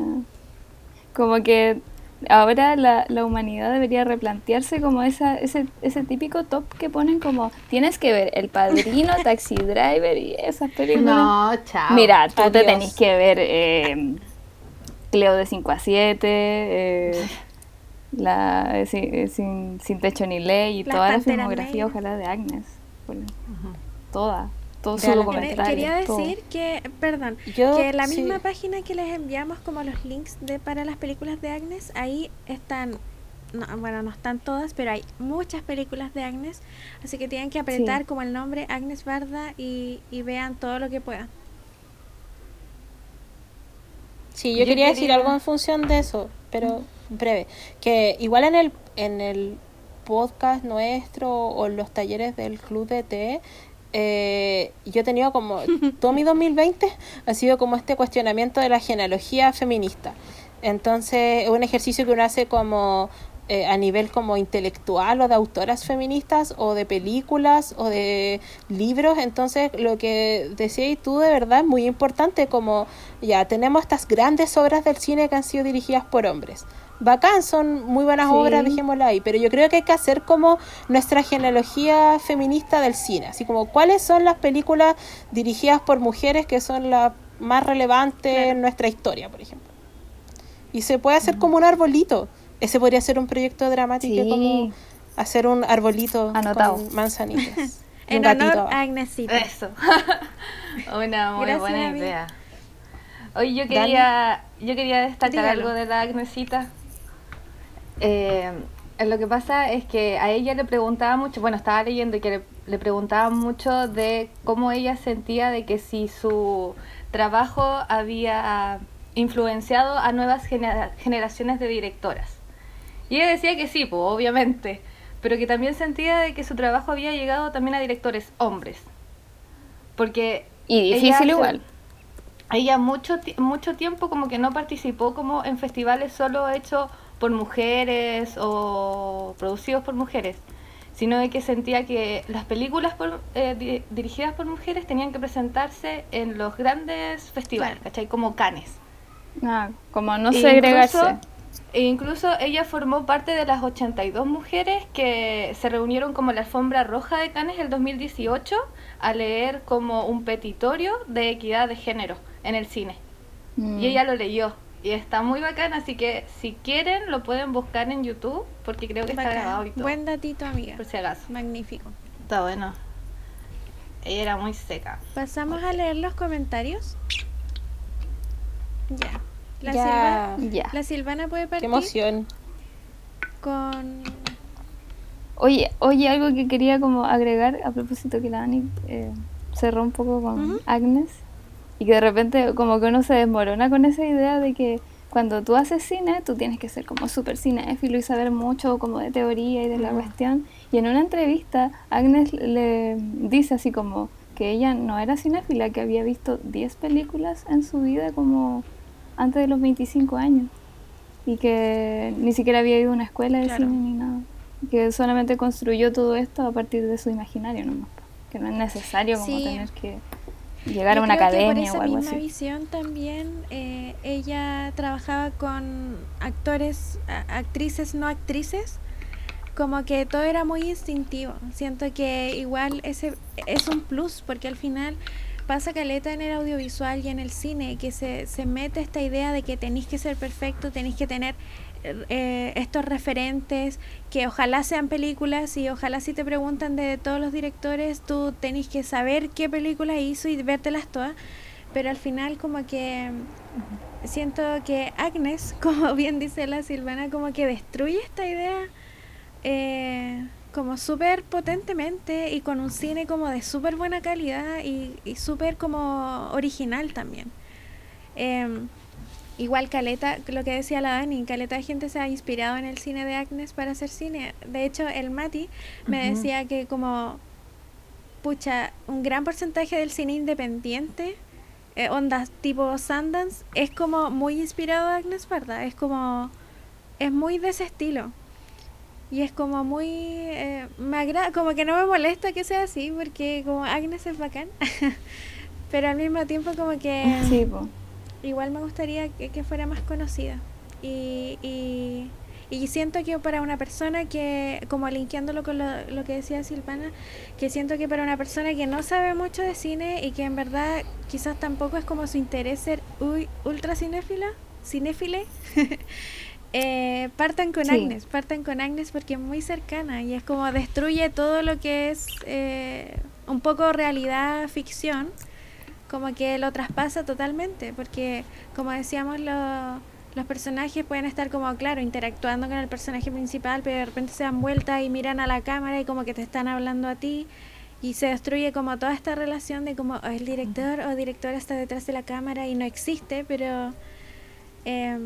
Como que ahora la, la humanidad debería replantearse como esa, ese, ese típico top que ponen como tienes que ver El Padrino, Taxi Driver y esas películas. No, chao. Mira, tú te tenés que ver eh, Cleo de 5 a 7, eh, la, eh, sin, sin, Sin Techo ni Ley y Las toda la filmografía, ojalá, de Agnes. por- Toda, todo su Quería- todo. decir que, perdón, Yo, que la sí. misma página que les enviamos como los links de para las películas de Agnes, ahí están, no, bueno, no están todas, pero hay muchas películas de Agnes, así que tienen que apretar Sí. como el nombre Agnes Barda y, y vean todo lo que puedan. Sí, yo, Yo quería, decir algo en función de eso, pero breve. Que igual en el, en el podcast nuestro o en los talleres del Club de Té, eh, yo he tenido como, todo mi 2020 ha sido como este cuestionamiento de la genealogía feminista. Entonces, es un ejercicio que uno hace como eh, a nivel como intelectual o de autoras feministas o de películas o de libros. Entonces, lo que decías tú de verdad es muy importante, como ya tenemos estas grandes obras del cine que han sido dirigidas por hombres. Bacán, son muy buenas Sí. obras, dejémoslo ahí, pero yo creo que hay que hacer como nuestra genealogía feminista del cine, así como cuáles son las películas dirigidas por mujeres que son las más relevantes en nuestra historia, por ejemplo. Y se puede hacer como un arbolito. Ese podría ser un proyecto dramático Sí. como hacer un arbolito Anotado. con manzanitas. En un honor a Agnesita. Eso. Una muy Gracias, buena idea. Oye, yo Dani. quería, yo quería destacar Dígalo. algo de la Agnesita. Eh, lo que pasa es que a ella le preguntaba mucho, bueno, estaba leyendo y que le, le preguntaba mucho de cómo ella sentía de que si su trabajo había influenciado a nuevas genera- generaciones de directoras. Y ella decía que sí, pues, obviamente, pero que también sentía de que su trabajo había llegado también a directores hombres. Porque Y difícil igual. ella mucho, mucho tiempo como que no participó como en festivales solo hechos por mujeres o producidos por mujeres, sino de que sentía que las películas por- eh, di- dirigidas por mujeres tenían que presentarse en los grandes festivales. ¿cachai? Como Cannes. Ah, como no E segregarse. Incluso, e incluso ella formó parte de las 82 mujeres que se reunieron como la alfombra roja de Cannes el 2018 a leer como un petitorio de equidad de género en el cine. Mm. Y ella lo leyó. Y está muy bacán, así que si quieren lo pueden buscar en YouTube porque creo que está grabado y todo. Buen datito, amiga. Por si acaso. Magnífico. Está bueno. Ella era muy seca. Pasamos a leer los comentarios. Ya. La, Ya. Silva- Ya. la Silvana puede Qué partir emoción. con... Oye, oye, algo que quería como agregar a propósito que la Dani eh, cerró un poco con Ujú. Agnes y que de repente como que uno se desmorona con esa idea de que cuando tú haces cine tú tienes que ser como súper cinéfilo y saber mucho como de teoría y de la cuestión y en una entrevista Agnes le dice así como que ella no era cinéfila, que había visto 10 películas en su vida como antes de los 25 años y que ni siquiera había ido a una escuela de Claro. cine ni nada. Que solamente construyó todo esto a partir de su imaginario nomás. Que no es necesario como Sí. tener que llegar Yo a una creo que academia por o esa algo misma así. visión también eh, ella trabajaba con actores, actrices, no actrices, como que todo era muy instintivo. Siento que igual ese es un plus porque al final pasa caleta en el audiovisual y en el cine, que se, se mete esta idea de que tenéis que ser perfecto, tenéis que tener eh, estos referentes, que ojalá sean películas y ojalá si te preguntan de todos los directores, tú tenés que saber qué película hizo y vértelas todas, pero al final como que siento que Agnes, como bien dice la Silvana, como que destruye esta idea eh, como súper potentemente y con un cine como de súper buena calidad y, y súper como original también. Em, igual Caleta, lo que decía la Dani, Caleta de gente se ha inspirado en el cine de Agnes para hacer cine. De hecho, el Mati me decía que como, pucha, un gran porcentaje del cine independiente eh, ondas tipo Sundance es como muy inspirado a Agnes Varda, es como es muy de ese estilo. Y es como muy eh, me agrada, como que no me molesta que sea así porque como Agnes es bacán. Pero al mismo tiempo como que Sí, igual me gustaría que, que fuera más conocida. Y, y y siento que para una persona que, como linkeándolo con lo, lo, que decía Silvana, que siento que para una persona que no sabe mucho de cine y que en verdad quizás tampoco es como su interés ser uy, ultra cinéfila, cinéfile, eh, partan con sí. Agnes, partan con Agnes porque es muy cercana y es como destruye todo lo que es eh, un poco realidad, ficción, como que lo traspasa totalmente, porque como decíamos, lo los personajes pueden estar como, claro, interactuando con el personaje principal, pero de repente se dan vuelta y miran a la cámara y como que te están hablando a ti y se destruye como toda esta relación de como el director o directora está detrás de la cámara y no existe, pero eh,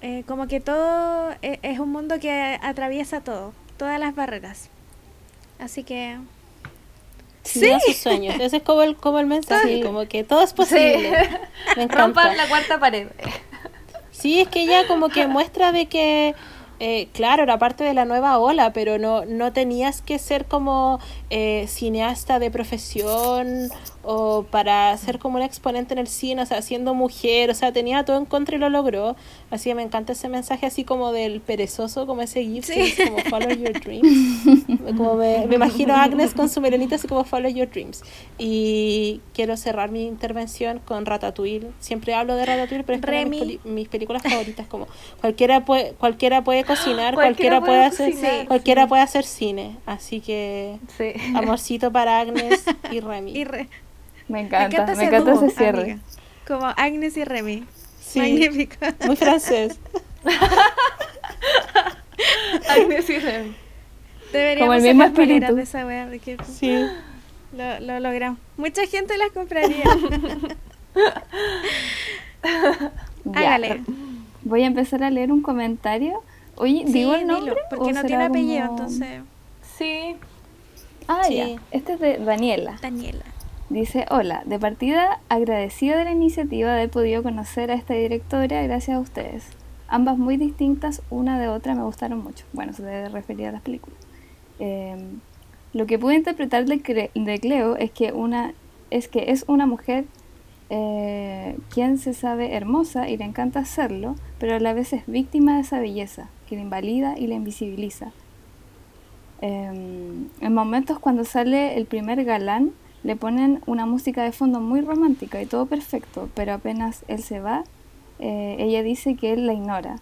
eh, como que todo es, es un mundo que atraviesa todo, todas las barreras. Así que Sí, sus sueños. Ese es como el, como el mensaje, sí. como que todo es posible. Sí. Me. Rompan la cuarta pared. Sí, es que ella como que muestra de que, eh, claro, era parte de la nueva ola, pero no, no tenías que ser como eh, cineasta de profesión o para ser como un exponente en el cine, o sea, siendo mujer, o sea, tenía todo en contra y lo logró. Así que me encanta ese mensaje así como del perezoso, como ese gif, sí. que es como follow your dreams. como me, me, imagino a Agnes con su melenita así como follow your dreams. Y quiero cerrar mi intervención con Ratatouille. Siempre hablo de Ratatouille, pero es una de mis, mis, películas favoritas, como cualquiera puede, cualquiera puede cocinar, cualquiera, cualquiera puede, puede hacer, cocinar, cualquiera sí. puede hacer cine. Así que sí. Amorcito para Agnes y Remy. Y Re me encanta, me encanta, me encanta ese cierre. Amiga. Como Agnes y Remy. Sí, Magnífico. Muy francés. Agnes y Remy. Deberíamos Como el mismo espíritu. de esa wea, de que sí. lo, lo logramos. Mucha gente las compraría. Hágale. Voy a empezar a leer un comentario. Oye, sí, digo el nombre. Dilo, porque no tiene apellido, como... entonces. Sí. Ah, Sí. ya. Este es de Daniela. Daniela. Dice, hola, de partida agradecida de la iniciativa de haber podido conocer a esta directora gracias a ustedes. Ambas muy distintas una de otra me gustaron mucho. Bueno, se debe referir a las películas. Eh, lo que pude interpretar de, Cleo es que, una, es que es una mujer eh, quien se sabe hermosa y le encanta hacerlo, pero a la vez es víctima de esa belleza, que la invalida y la invisibiliza. Eh, en momentos cuando sale el primer galán, le ponen una música de fondo muy romántica y todo perfecto, pero apenas él se va, eh, ella dice que él la ignora,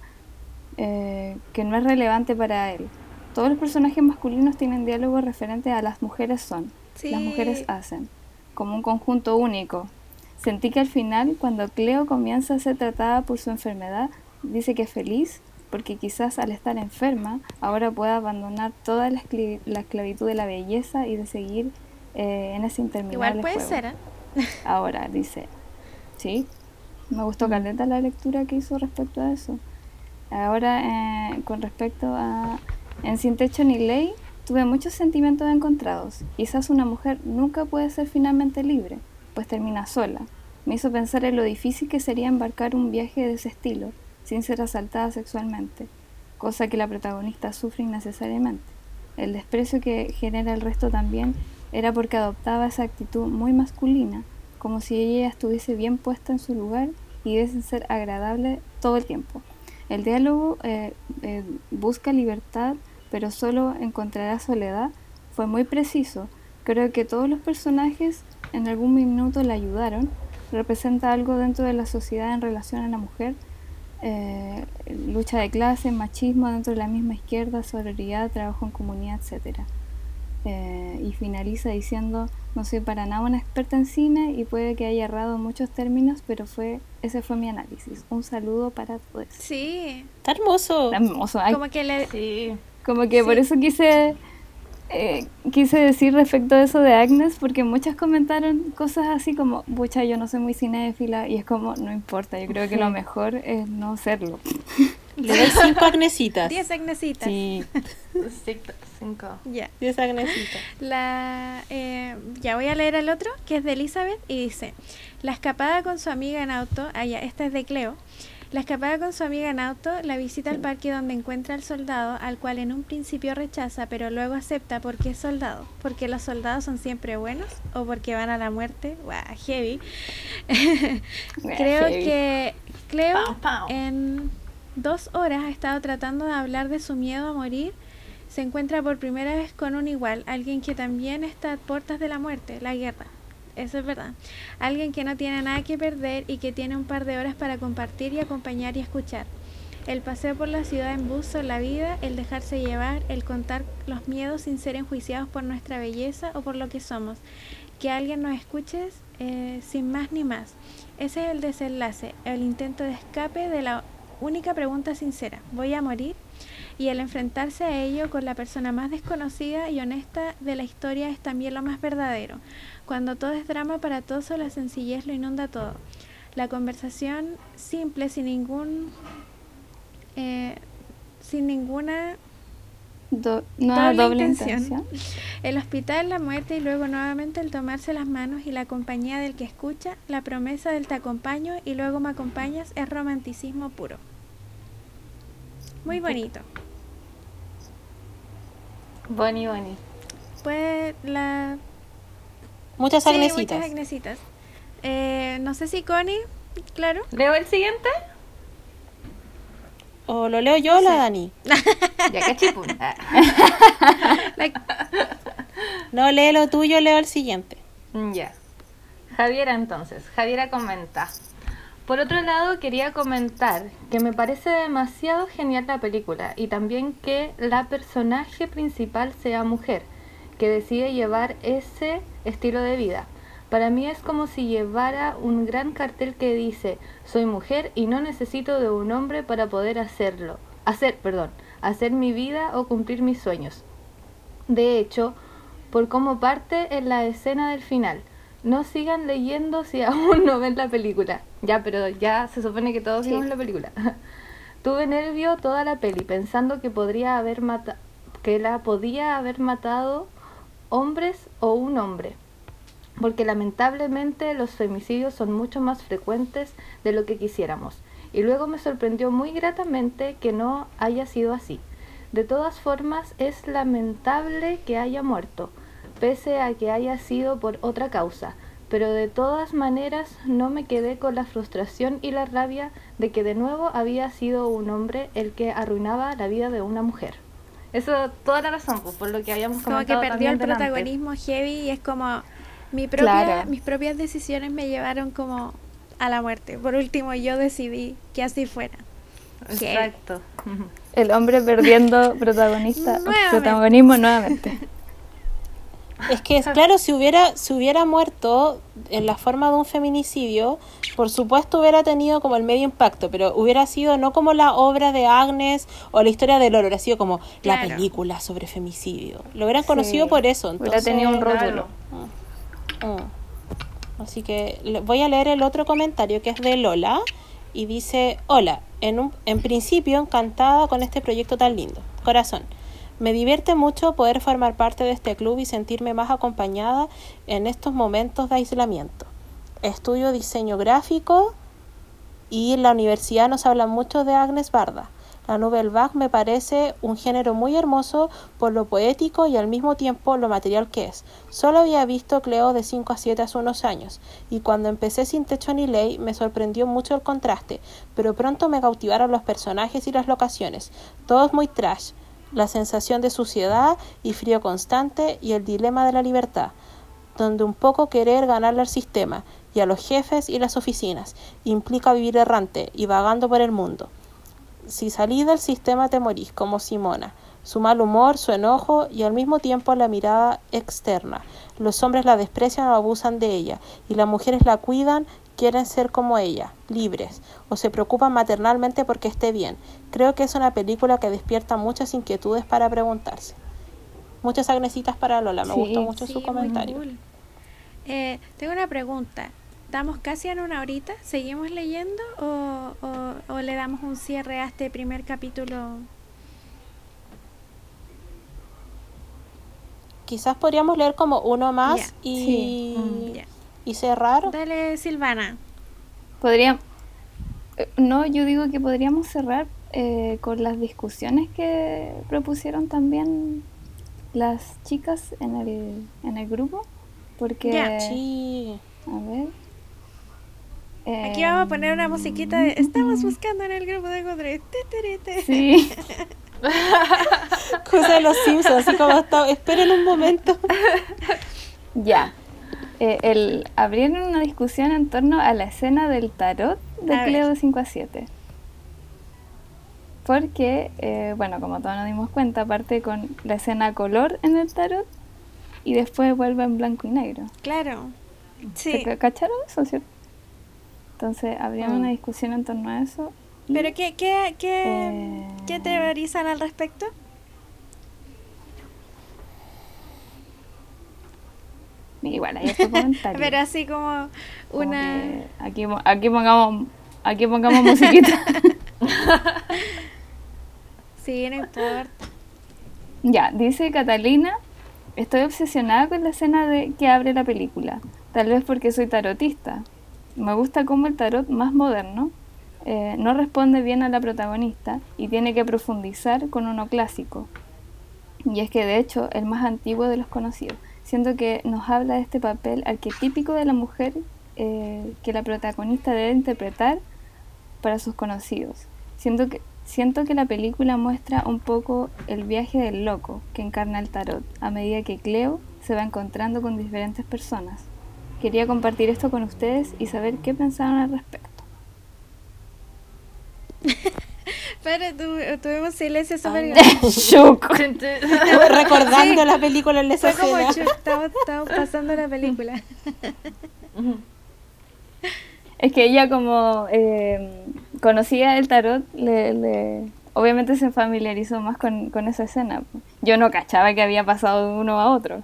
eh, que no es relevante para él. Todos los personajes masculinos tienen diálogos referentes a las mujeres son, Sí. las mujeres hacen, como un conjunto único. Sentí que al final, cuando Cleo comienza a ser tratada por su enfermedad, dice que es feliz porque quizás al estar enferma ahora pueda abandonar toda la, esclav la esclavitud de la belleza y de seguir eh, en ese interminable Igual puede juego. ser, ¿eh? Ahora dice, sí, me gustó caleta la lectura que hizo respecto a eso. Ahora, eh, con respecto a En Sin Techo ni Ley, tuve muchos sentimientos encontrados. Quizás una mujer nunca puede ser finalmente libre, pues termina sola. Me hizo pensar en lo difícil que sería embarcar un viaje de ese estilo, sin ser asaltada sexualmente, cosa que la protagonista sufre innecesariamente. El desprecio que genera el resto también era porque adoptaba esa actitud muy masculina, como si ella estuviese bien puesta en su lugar y debe ser agradable todo el tiempo. El diálogo eh, eh, busca libertad, pero solo encontrará soledad. Fue muy preciso. Creo que todos los personajes en algún minuto la ayudaron, representa algo dentro de la sociedad en relación a la mujer, eh, lucha de clase, machismo dentro de la misma izquierda, sororidad, trabajo en comunidad, etc. Eh, y finaliza diciendo, no soy para nada una experta en cine y puede que haya errado muchos términos, pero fue ese fue mi análisis. Un saludo para todos. Sí. Está hermoso. Está hermoso. Ay, Como que le... Sí. como que por eso quise eh, quise decir respecto a eso de Agnes, porque muchas comentaron cosas así como, bucha, yo no soy muy cinéfila, y es como, no importa, yo creo que lo mejor es no serlo. Le doy cinco agnesitas. 10 agnesitas. Sí, Cinco. Ya. Diez agnesitas. La, eh, ya voy a leer el otro, que es de Elizabeth, y dice, la escapada con su amiga en auto, ya, esta es de Cleo, la escapada con su amiga en auto, la visita al parque donde encuentra al soldado, al cual en un principio rechaza, pero luego acepta porque es soldado, porque los soldados son siempre buenos o porque van a la muerte, Guau, heavy. Creo heavy. que Cleo en dos horas ha estado tratando de hablar de su miedo a morir. Se encuentra por primera vez con un igual, alguien que también está a puertas de la muerte, la guerra. Eso es verdad. Alguien que no tiene nada que perder y que tiene un par de horas para compartir y acompañar y escuchar. El paseo por la ciudad en bus la vida, el dejarse llevar, el contar los miedos sin ser enjuiciados por nuestra belleza o por lo que somos. Que alguien nos escuche eh, sin más ni más. Ese es el desenlace, el intento de escape de la única pregunta sincera. ¿Voy a morir? Y el enfrentarse a ello con la persona más desconocida y honesta de la historia es también lo más verdadero. Cuando todo es drama para todos, la sencillez lo inunda todo. La conversación simple, sin ningún. eh, sin ninguna. Do- no, Doble doble, intención. intención. El hospital, la muerte y luego nuevamente el tomarse las manos y la compañía del que escucha, la promesa del te acompaño y luego me acompañas es romanticismo puro. Muy bonito. Bonnie, Bonnie. Pues la Muchas Sí, agnesitas. muchas agnesitas. Eh, no sé si Connie, claro. ¿Leo el siguiente? O lo leo yo o la Dani. Ya cachipún. La- No, lee lo tuyo, leo el siguiente. Ya. Javiera entonces. Javiera comenta. Por otro lado, quería comentar que me parece demasiado genial la película y también que la personaje principal sea mujer, que decide llevar ese estilo de vida. Para mí es como si llevara un gran cartel que dice, soy mujer y no necesito de un hombre para poder hacerlo. Hacer, perdón, hacer mi vida o cumplir mis sueños. De hecho, por cómo parte en la escena del final. No sigan leyendo si aún no ven la película. Ya, pero ya se supone que todos vimos la película. Tuve nervio toda la peli pensando que podría haber mata que la podía haber matado hombres o un hombre. Porque lamentablemente los femicidios son mucho más frecuentes de lo que quisiéramos. Y luego me sorprendió muy gratamente que no haya sido así. De todas formas, es lamentable que haya muerto, pese a que haya sido por otra causa, pero de todas maneras no me quedé con la frustración y la rabia de que de nuevo había sido un hombre el que arruinaba la vida de una mujer. Eso, toda la razón, pues, por lo que habíamos como que comentado perdió el también delante. protagonismo heavy y es como mi propia, Claro. mis propias decisiones me llevaron como a la muerte. Por último, yo decidí que así fuera. Heavy. Exacto. El hombre perdiendo protagonista, Nuevamente. protagonismo nuevamente. Es que, es claro, si hubiera, si hubiera muerto en la forma de un feminicidio, por supuesto hubiera tenido como el medio impacto, pero hubiera sido no como la obra de Agnes o la historia de Lolo, hubiera sido como la película sobre femicidio. Lo hubieran conocido por eso. Hubiera Entonces, tenido un rótulo. Mm. Así que voy a leer el otro comentario que es de Lola y dice, hola, en, un, en principio encantada con este proyecto tan lindo. Corazón, me divierte mucho poder formar parte de este club y sentirme más acompañada en estos momentos de aislamiento. Estudio diseño gráfico y en la universidad nos hablan mucho de Agnes Barda. La Nouvelle Vague me parece un género muy hermoso por lo poético y al mismo tiempo lo material que es. Solo había visto Cleo de 5 a 7 hace unos años y cuando empecé Sin Techo ni Ley me sorprendió mucho el contraste, pero pronto me cautivaron los personajes y las locaciones. Todo es muy trash, la sensación de suciedad y frío constante y el dilema de la libertad. donde un poco querer ganarle al sistema y a los jefes y las oficinas implica vivir errante y vagando por el mundo. Si salís del sistema te morís, como Simona, su mal humor, su enojo y al mismo tiempo la mirada externa. Los hombres la desprecian o abusan de ella y las mujeres la cuidan, quieren ser como ella, libres, o se preocupan maternalmente porque esté bien. Creo que es una película que despierta muchas inquietudes para preguntarse. Muchas agnesitas para Lola, me Sí. gustó mucho Sí, su comentario. cool. Eh, tengo una pregunta. ¿Estamos casi en una horita? ¿Seguimos leyendo o, o- o le damos un cierre a este primer capítulo? Quizás podríamos leer como uno más y, sí. Mm. Y cerrar. Dale, Silvana. Podría, eh, no, yo digo que podríamos cerrar eh, con las discusiones que propusieron también las chicas en el, en el grupo, porque. Sí. a ver. Aquí vamos a poner una musiquita de Estamos buscando en el grupo de Godre. Sí, Cosa de los Simpsons, así como está. Esperen un momento. ya. Eh, el, abrieron una discusión en torno a la escena del tarot de A Cleo de 5 a 7. Porque, eh, bueno, como todos nos dimos cuenta, parte con la escena color en el tarot y después vuelve en blanco y negro. Claro. ¿Se Sí. ca- ¿Cacharon eso, cierto? Entonces, Mm. una discusión en torno a eso. ¿Pero qué, qué, qué, eh, qué teorizan al respecto? Igual, hay. Pero así como una... Aquí, aquí pongamos, aquí pongamos musiquita. Sí, no importa. Ya, dice Catalina, estoy obsesionada con la escena de que abre la película, tal vez porque soy tarotista. Me gusta cómo el tarot más moderno eh, no responde bien a la protagonista y tiene que profundizar con uno clásico. Y es que de hecho el más antiguo de los conocidos. Siento que nos habla de este papel arquetípico de la mujer eh, que la protagonista debe interpretar para sus conocidos. Siento que, siento que la película muestra un poco el viaje del loco que encarna el tarot a medida que Cleo se va encontrando con diferentes personas. Quería compartir esto con ustedes y saber qué pensaron al respecto. Pero tu- tuvimos silencio súper grande. Recordando la película en esa Fue como estamos, estamos pasando la película. Es que ella como eh, conocía el tarot, le, le- obviamente se familiarizó más con, con esa escena. Yo no cachaba que había pasado de uno a otro.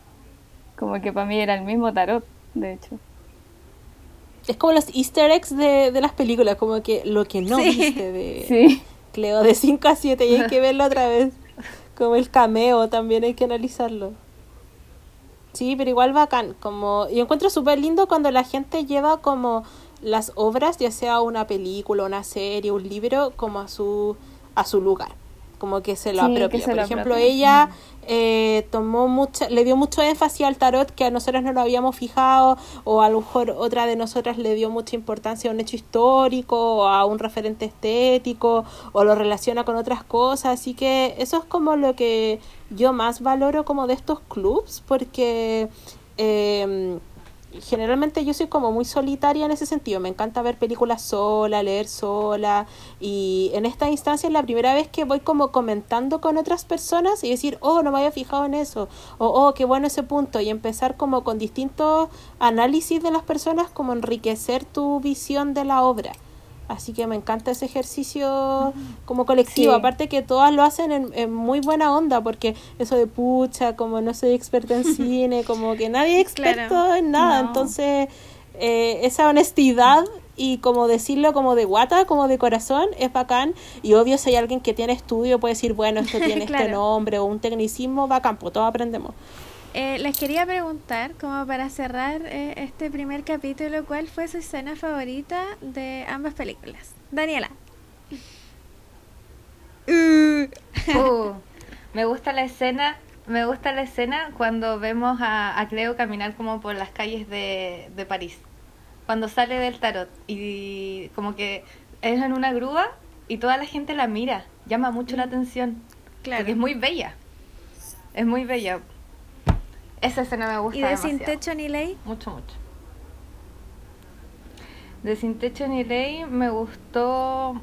Como que para mí era el mismo tarot, de hecho. Es como los easter eggs de, de las películas, como que lo que no Sí. viste de Sí, Cleo de 5 a 7 y hay que verlo otra vez. Como el cameo también hay que analizarlo. Sí, pero igual bacán. Como, yo encuentro súper lindo cuando la gente lleva como las obras, ya sea una película, una serie, un libro, como a su, a su lugar. Como que se lo Sí, apropia. se Por lo ejemplo, apropia. ella eh, tomó mucha, le dio mucho énfasis al tarot que a nosotros no lo habíamos fijado, o a lo mejor otra de nosotras le dio mucha importancia a un hecho histórico, o a un referente estético, o lo relaciona con otras cosas. Así que eso es como lo que yo más valoro como de estos clubs, porque eh, generalmente yo soy como muy solitaria en ese sentido. Me encanta ver películas sola, leer sola. Y en esta instancia es la primera vez que voy como comentando con otras personas y decir, oh, no me había fijado en eso. O, oh, qué bueno ese punto. Y empezar como con distintos análisis de las personas, como enriquecer tu visión de la obra. Así que me encanta ese ejercicio como colectivo. Sí. Aparte que todas lo hacen en, en muy buena onda, porque eso de pucha, como no soy experta en cine, como que nadie es experto Claro. en nada. No. Entonces, eh, esa honestidad y como decirlo como de guata, como de corazón, es bacán. Y obvio, si hay alguien que tiene estudio, puede decir, bueno, esto tiene este nombre o un tecnicismo, bacán, pues todos aprendemos. Eh, les quería preguntar, como para cerrar eh, este primer capítulo, ¿cuál fue su escena favorita de ambas películas? Daniela. Uh, me gusta la escena, me gusta la escena cuando vemos a, a Cleo caminar como por las calles de, de París. Cuando sale del tarot y como que es en una grúa y toda la gente la mira, llama mucho la atención. Claro. Porque es muy bella. Es muy bella. Esa escena me gusta ¿Y de demasiado. Sin Techo ni Ley? Mucho, mucho. De Sin Techo ni Ley me gustó.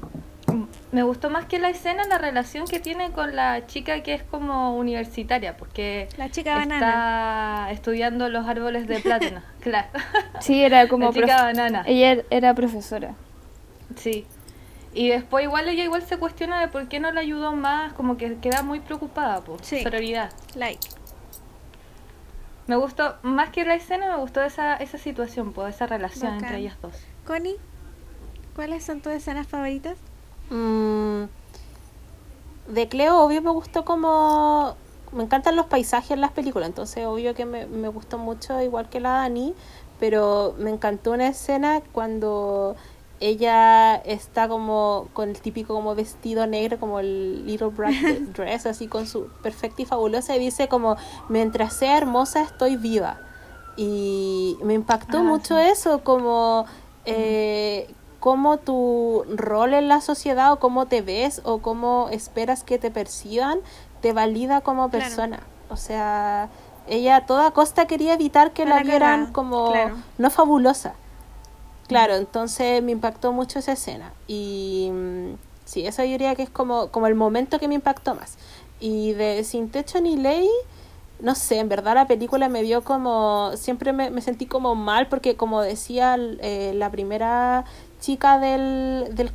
Me gustó más que la escena la relación que tiene con la chica que es como universitaria, porque La chica banana. está estudiando los árboles de plátano. claro. Sí, era como la chica prof- banana. Ella er- era profesora. Sí. Y después igual ella igual se cuestiona de por qué no la ayudó más, como que queda muy preocupada por Sí. sororidad. Like. Me gustó, más que la escena, me gustó esa, esa situación, pues, esa relación Bacán. entre ellas dos. Connie, ¿cuáles son tus escenas favoritas? Mm, de Cleo, obvio, me gustó como... Me encantan los paisajes en las películas, entonces obvio que me, me gustó mucho, igual que la Dani, pero me encantó una escena cuando ella está como con el típico como vestido negro, como el Little Black Dress, así con su perfecta y fabulosa, y dice como, mientras sea hermosa estoy viva. Y me impactó Ah, mucho sí. eso, como eh, cómo tu rol en la sociedad o cómo te ves o cómo esperas que te perciban te valida como Claro. persona. O sea, ella a toda costa quería evitar que la vieran como claro. no fabulosa. Claro, entonces me impactó mucho esa escena. Y mm, sí, eso yo diría que es como, como el momento que me impactó más. Y de Sin Techo ni Ley, no sé, en verdad la película me dio como, siempre me, me sentí como mal porque como decía eh, la primera chica del, del,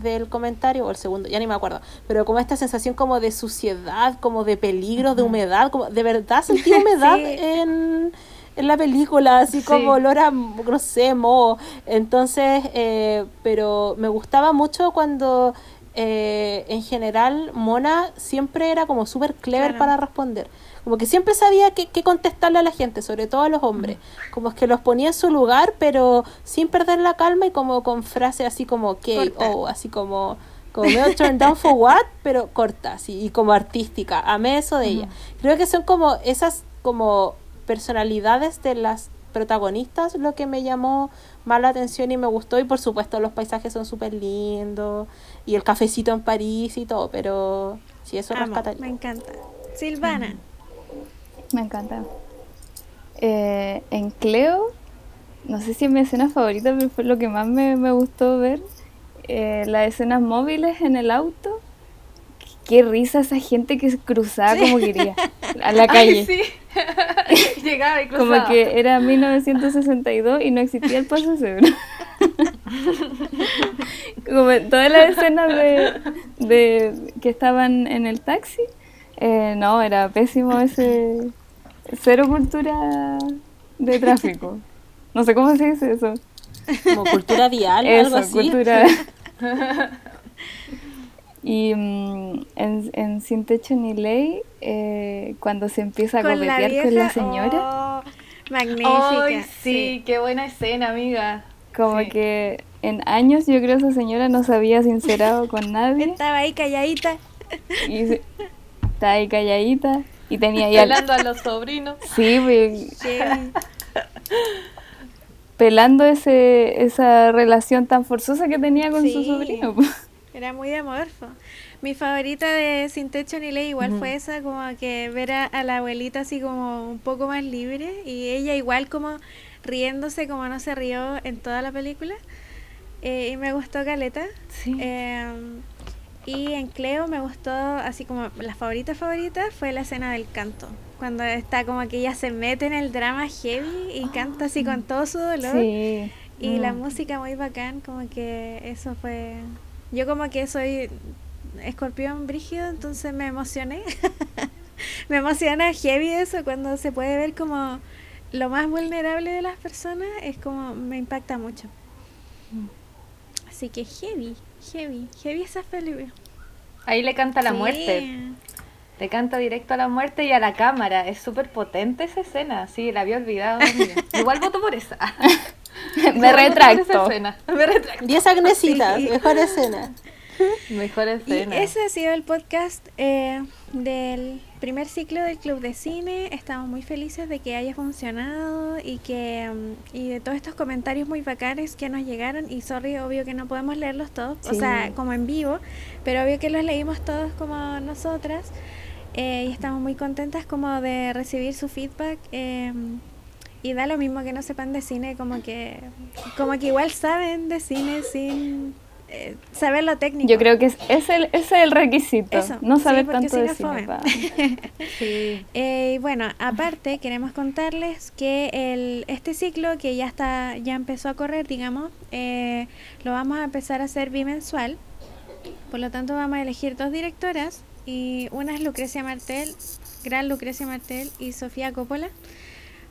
del comentario, o el segundo, ya ni me acuerdo, pero como esta sensación como de suciedad, como de peligro, de humedad, como de verdad sentí humedad Sí. en, en la película, así Sí. como olor a, no sé, moho. Entonces, eh, pero me gustaba mucho cuando eh, en general Mona siempre era como súper clever Claro. para responder. Como que siempre sabía qué, contestarle a la gente, sobre todo a los hombres. Como es que los ponía en su lugar, pero sin perder la calma y como con frases así como Corta. oh, así como como medio turn down for what, pero corta, así, y como artística. Amé eso de ella. Creo que son como esas como personalidades de las protagonistas lo que me llamó más la atención y me gustó y por supuesto los paisajes son súper lindos y el cafecito en París y todo, pero sí, eso Amo, rescataría. me encanta. Silvana, Me encanta. Eh, en Cleo, no sé si es mi escena favorita, pero fue lo que más me, me gustó ver. eh, las escenas móviles en el auto. Qué risa esa gente que cruzaba como quería a la calle. Ay, sí. Llegaba y cruzaba. Como que era 1962 y no existía el paso seguro. Como todas las escenas de, de que estaban en el taxi, eh, no, era pésimo ese cero cultura de tráfico. No sé cómo se dice eso. Como cultura vial, Eso, algo así. cultura. Y mm, en, en Sin Techo ni Ley, eh, cuando se empieza a la vieja. con la señora, oh, magnífica. Ay, sí, qué buena escena, amiga. como sí. que en años yo creo esa señora no se había sincerado con nadie Estaba ahí calladita. y se- estaba ahí calladita y tenía ahí al- Pelando a los sobrinos. sí, pues, pelando ese, esa relación tan forzosa que tenía con su sobrino. pues. Era muy amorfo. Mi favorita de Sin Techo ni Ley igual fue esa, como que ver a, a la abuelita así como un poco más libre y ella igual como riéndose como no se rió en toda la película. Eh, y me gustó Caleta. Sí. Eh, y en Cleo me gustó, así como la favorita favorita fue la escena del canto. Cuando está como que ella se mete en el drama heavy y canta así con todo su dolor. Sí. Y la Mm. música muy bacán, como que eso fue... Yo como que soy escorpión brígido, entonces me emocioné. me emociona heavy eso, cuando se puede ver como lo más vulnerable de las personas, es como me impacta mucho. Así que heavy, heavy, heavy esa película. Ahí le canta la Sí. muerte. Le canta directo a la muerte y a la cámara. Es súper potente esa escena. Sí, la había olvidado. Igual voto por esa. Me Igual voto por esa retracto. escena. Me retracto. 10 Agnesitas, Sí. mejor escena. Mejor Y escena. ese ha sido el podcast eh, del primer ciclo del Club de Cine. Estamos muy felices de que haya funcionado y que mm, y de todos estos comentarios muy bacanes que nos llegaron. Y sorry, obvio que no podemos leerlos todos, o sea, como en vivo, pero obvio que los leímos todos como nosotras. Eh, y estamos muy contentas como de recibir su feedback. eh, y da lo mismo que no sepan de cine, como que, como que igual saben de cine sin eh, saber lo técnico. Yo creo que es, es el, ese es el requisito, Eso, no sí, saber porque tanto de cine. Sí. Eh, y bueno, aparte queremos contarles que el, este ciclo que ya está, ya empezó a correr, digamos, eh, lo vamos a empezar a hacer bimensual. Por lo tanto, vamos a elegir dos directoras y una es Lucrecia Martel, gran Lucrecia Martel y Sofía Coppola.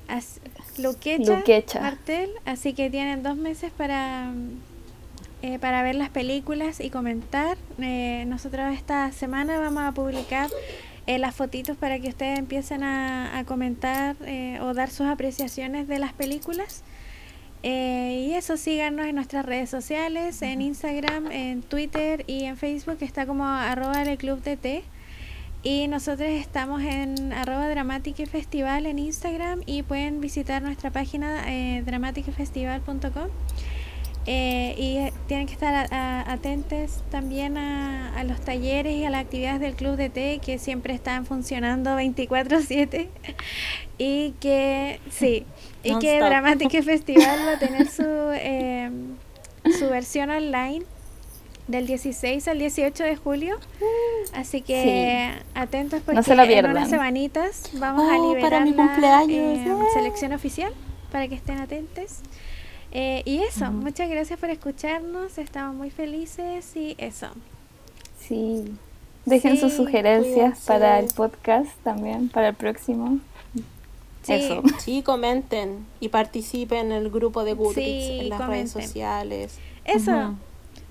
As- Luquecha, Luquecha. Martel, así que tienen dos meses para eh, para ver las películas y comentar. Eh, nosotros esta semana vamos a publicar eh, las fotitos para que ustedes empiecen a, a comentar eh, o dar sus apreciaciones de las películas. Eh, y eso, síganos en nuestras redes sociales, en Instagram, en Twitter y en Facebook, que está como arroba el club de té. Y nosotros estamos en arroba Dramatic Festival en Instagram y pueden visitar nuestra página eh, dramaticfestival.com. Eh, y tienen que estar a- a- atentos también a, a los talleres y a las actividades del Club de Té que siempre están funcionando 24/7 y que sí y que Non-stop. Dramatic Festival va a tener su eh, su versión online del 16 al 18 de julio así que atentos porque se la en pierdan. unas semanitas vamos a Oh, liberar para mi cumpleaños. ¡Eh! selección oficial para que estén atentos eh, y eso, muchas gracias por escucharnos, estamos muy felices y eso. Sí. Dejen sus sugerencias cuídense. para el podcast también, para el próximo. Sí. Eso. Sí, comenten y participen en el grupo de Goodreads, Sí, en las redes sociales. Eso,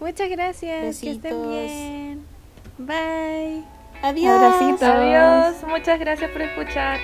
muchas gracias, que estén Besitos. bien. Bye. Adiós. Abracitos. Adiós, muchas gracias por escuchar.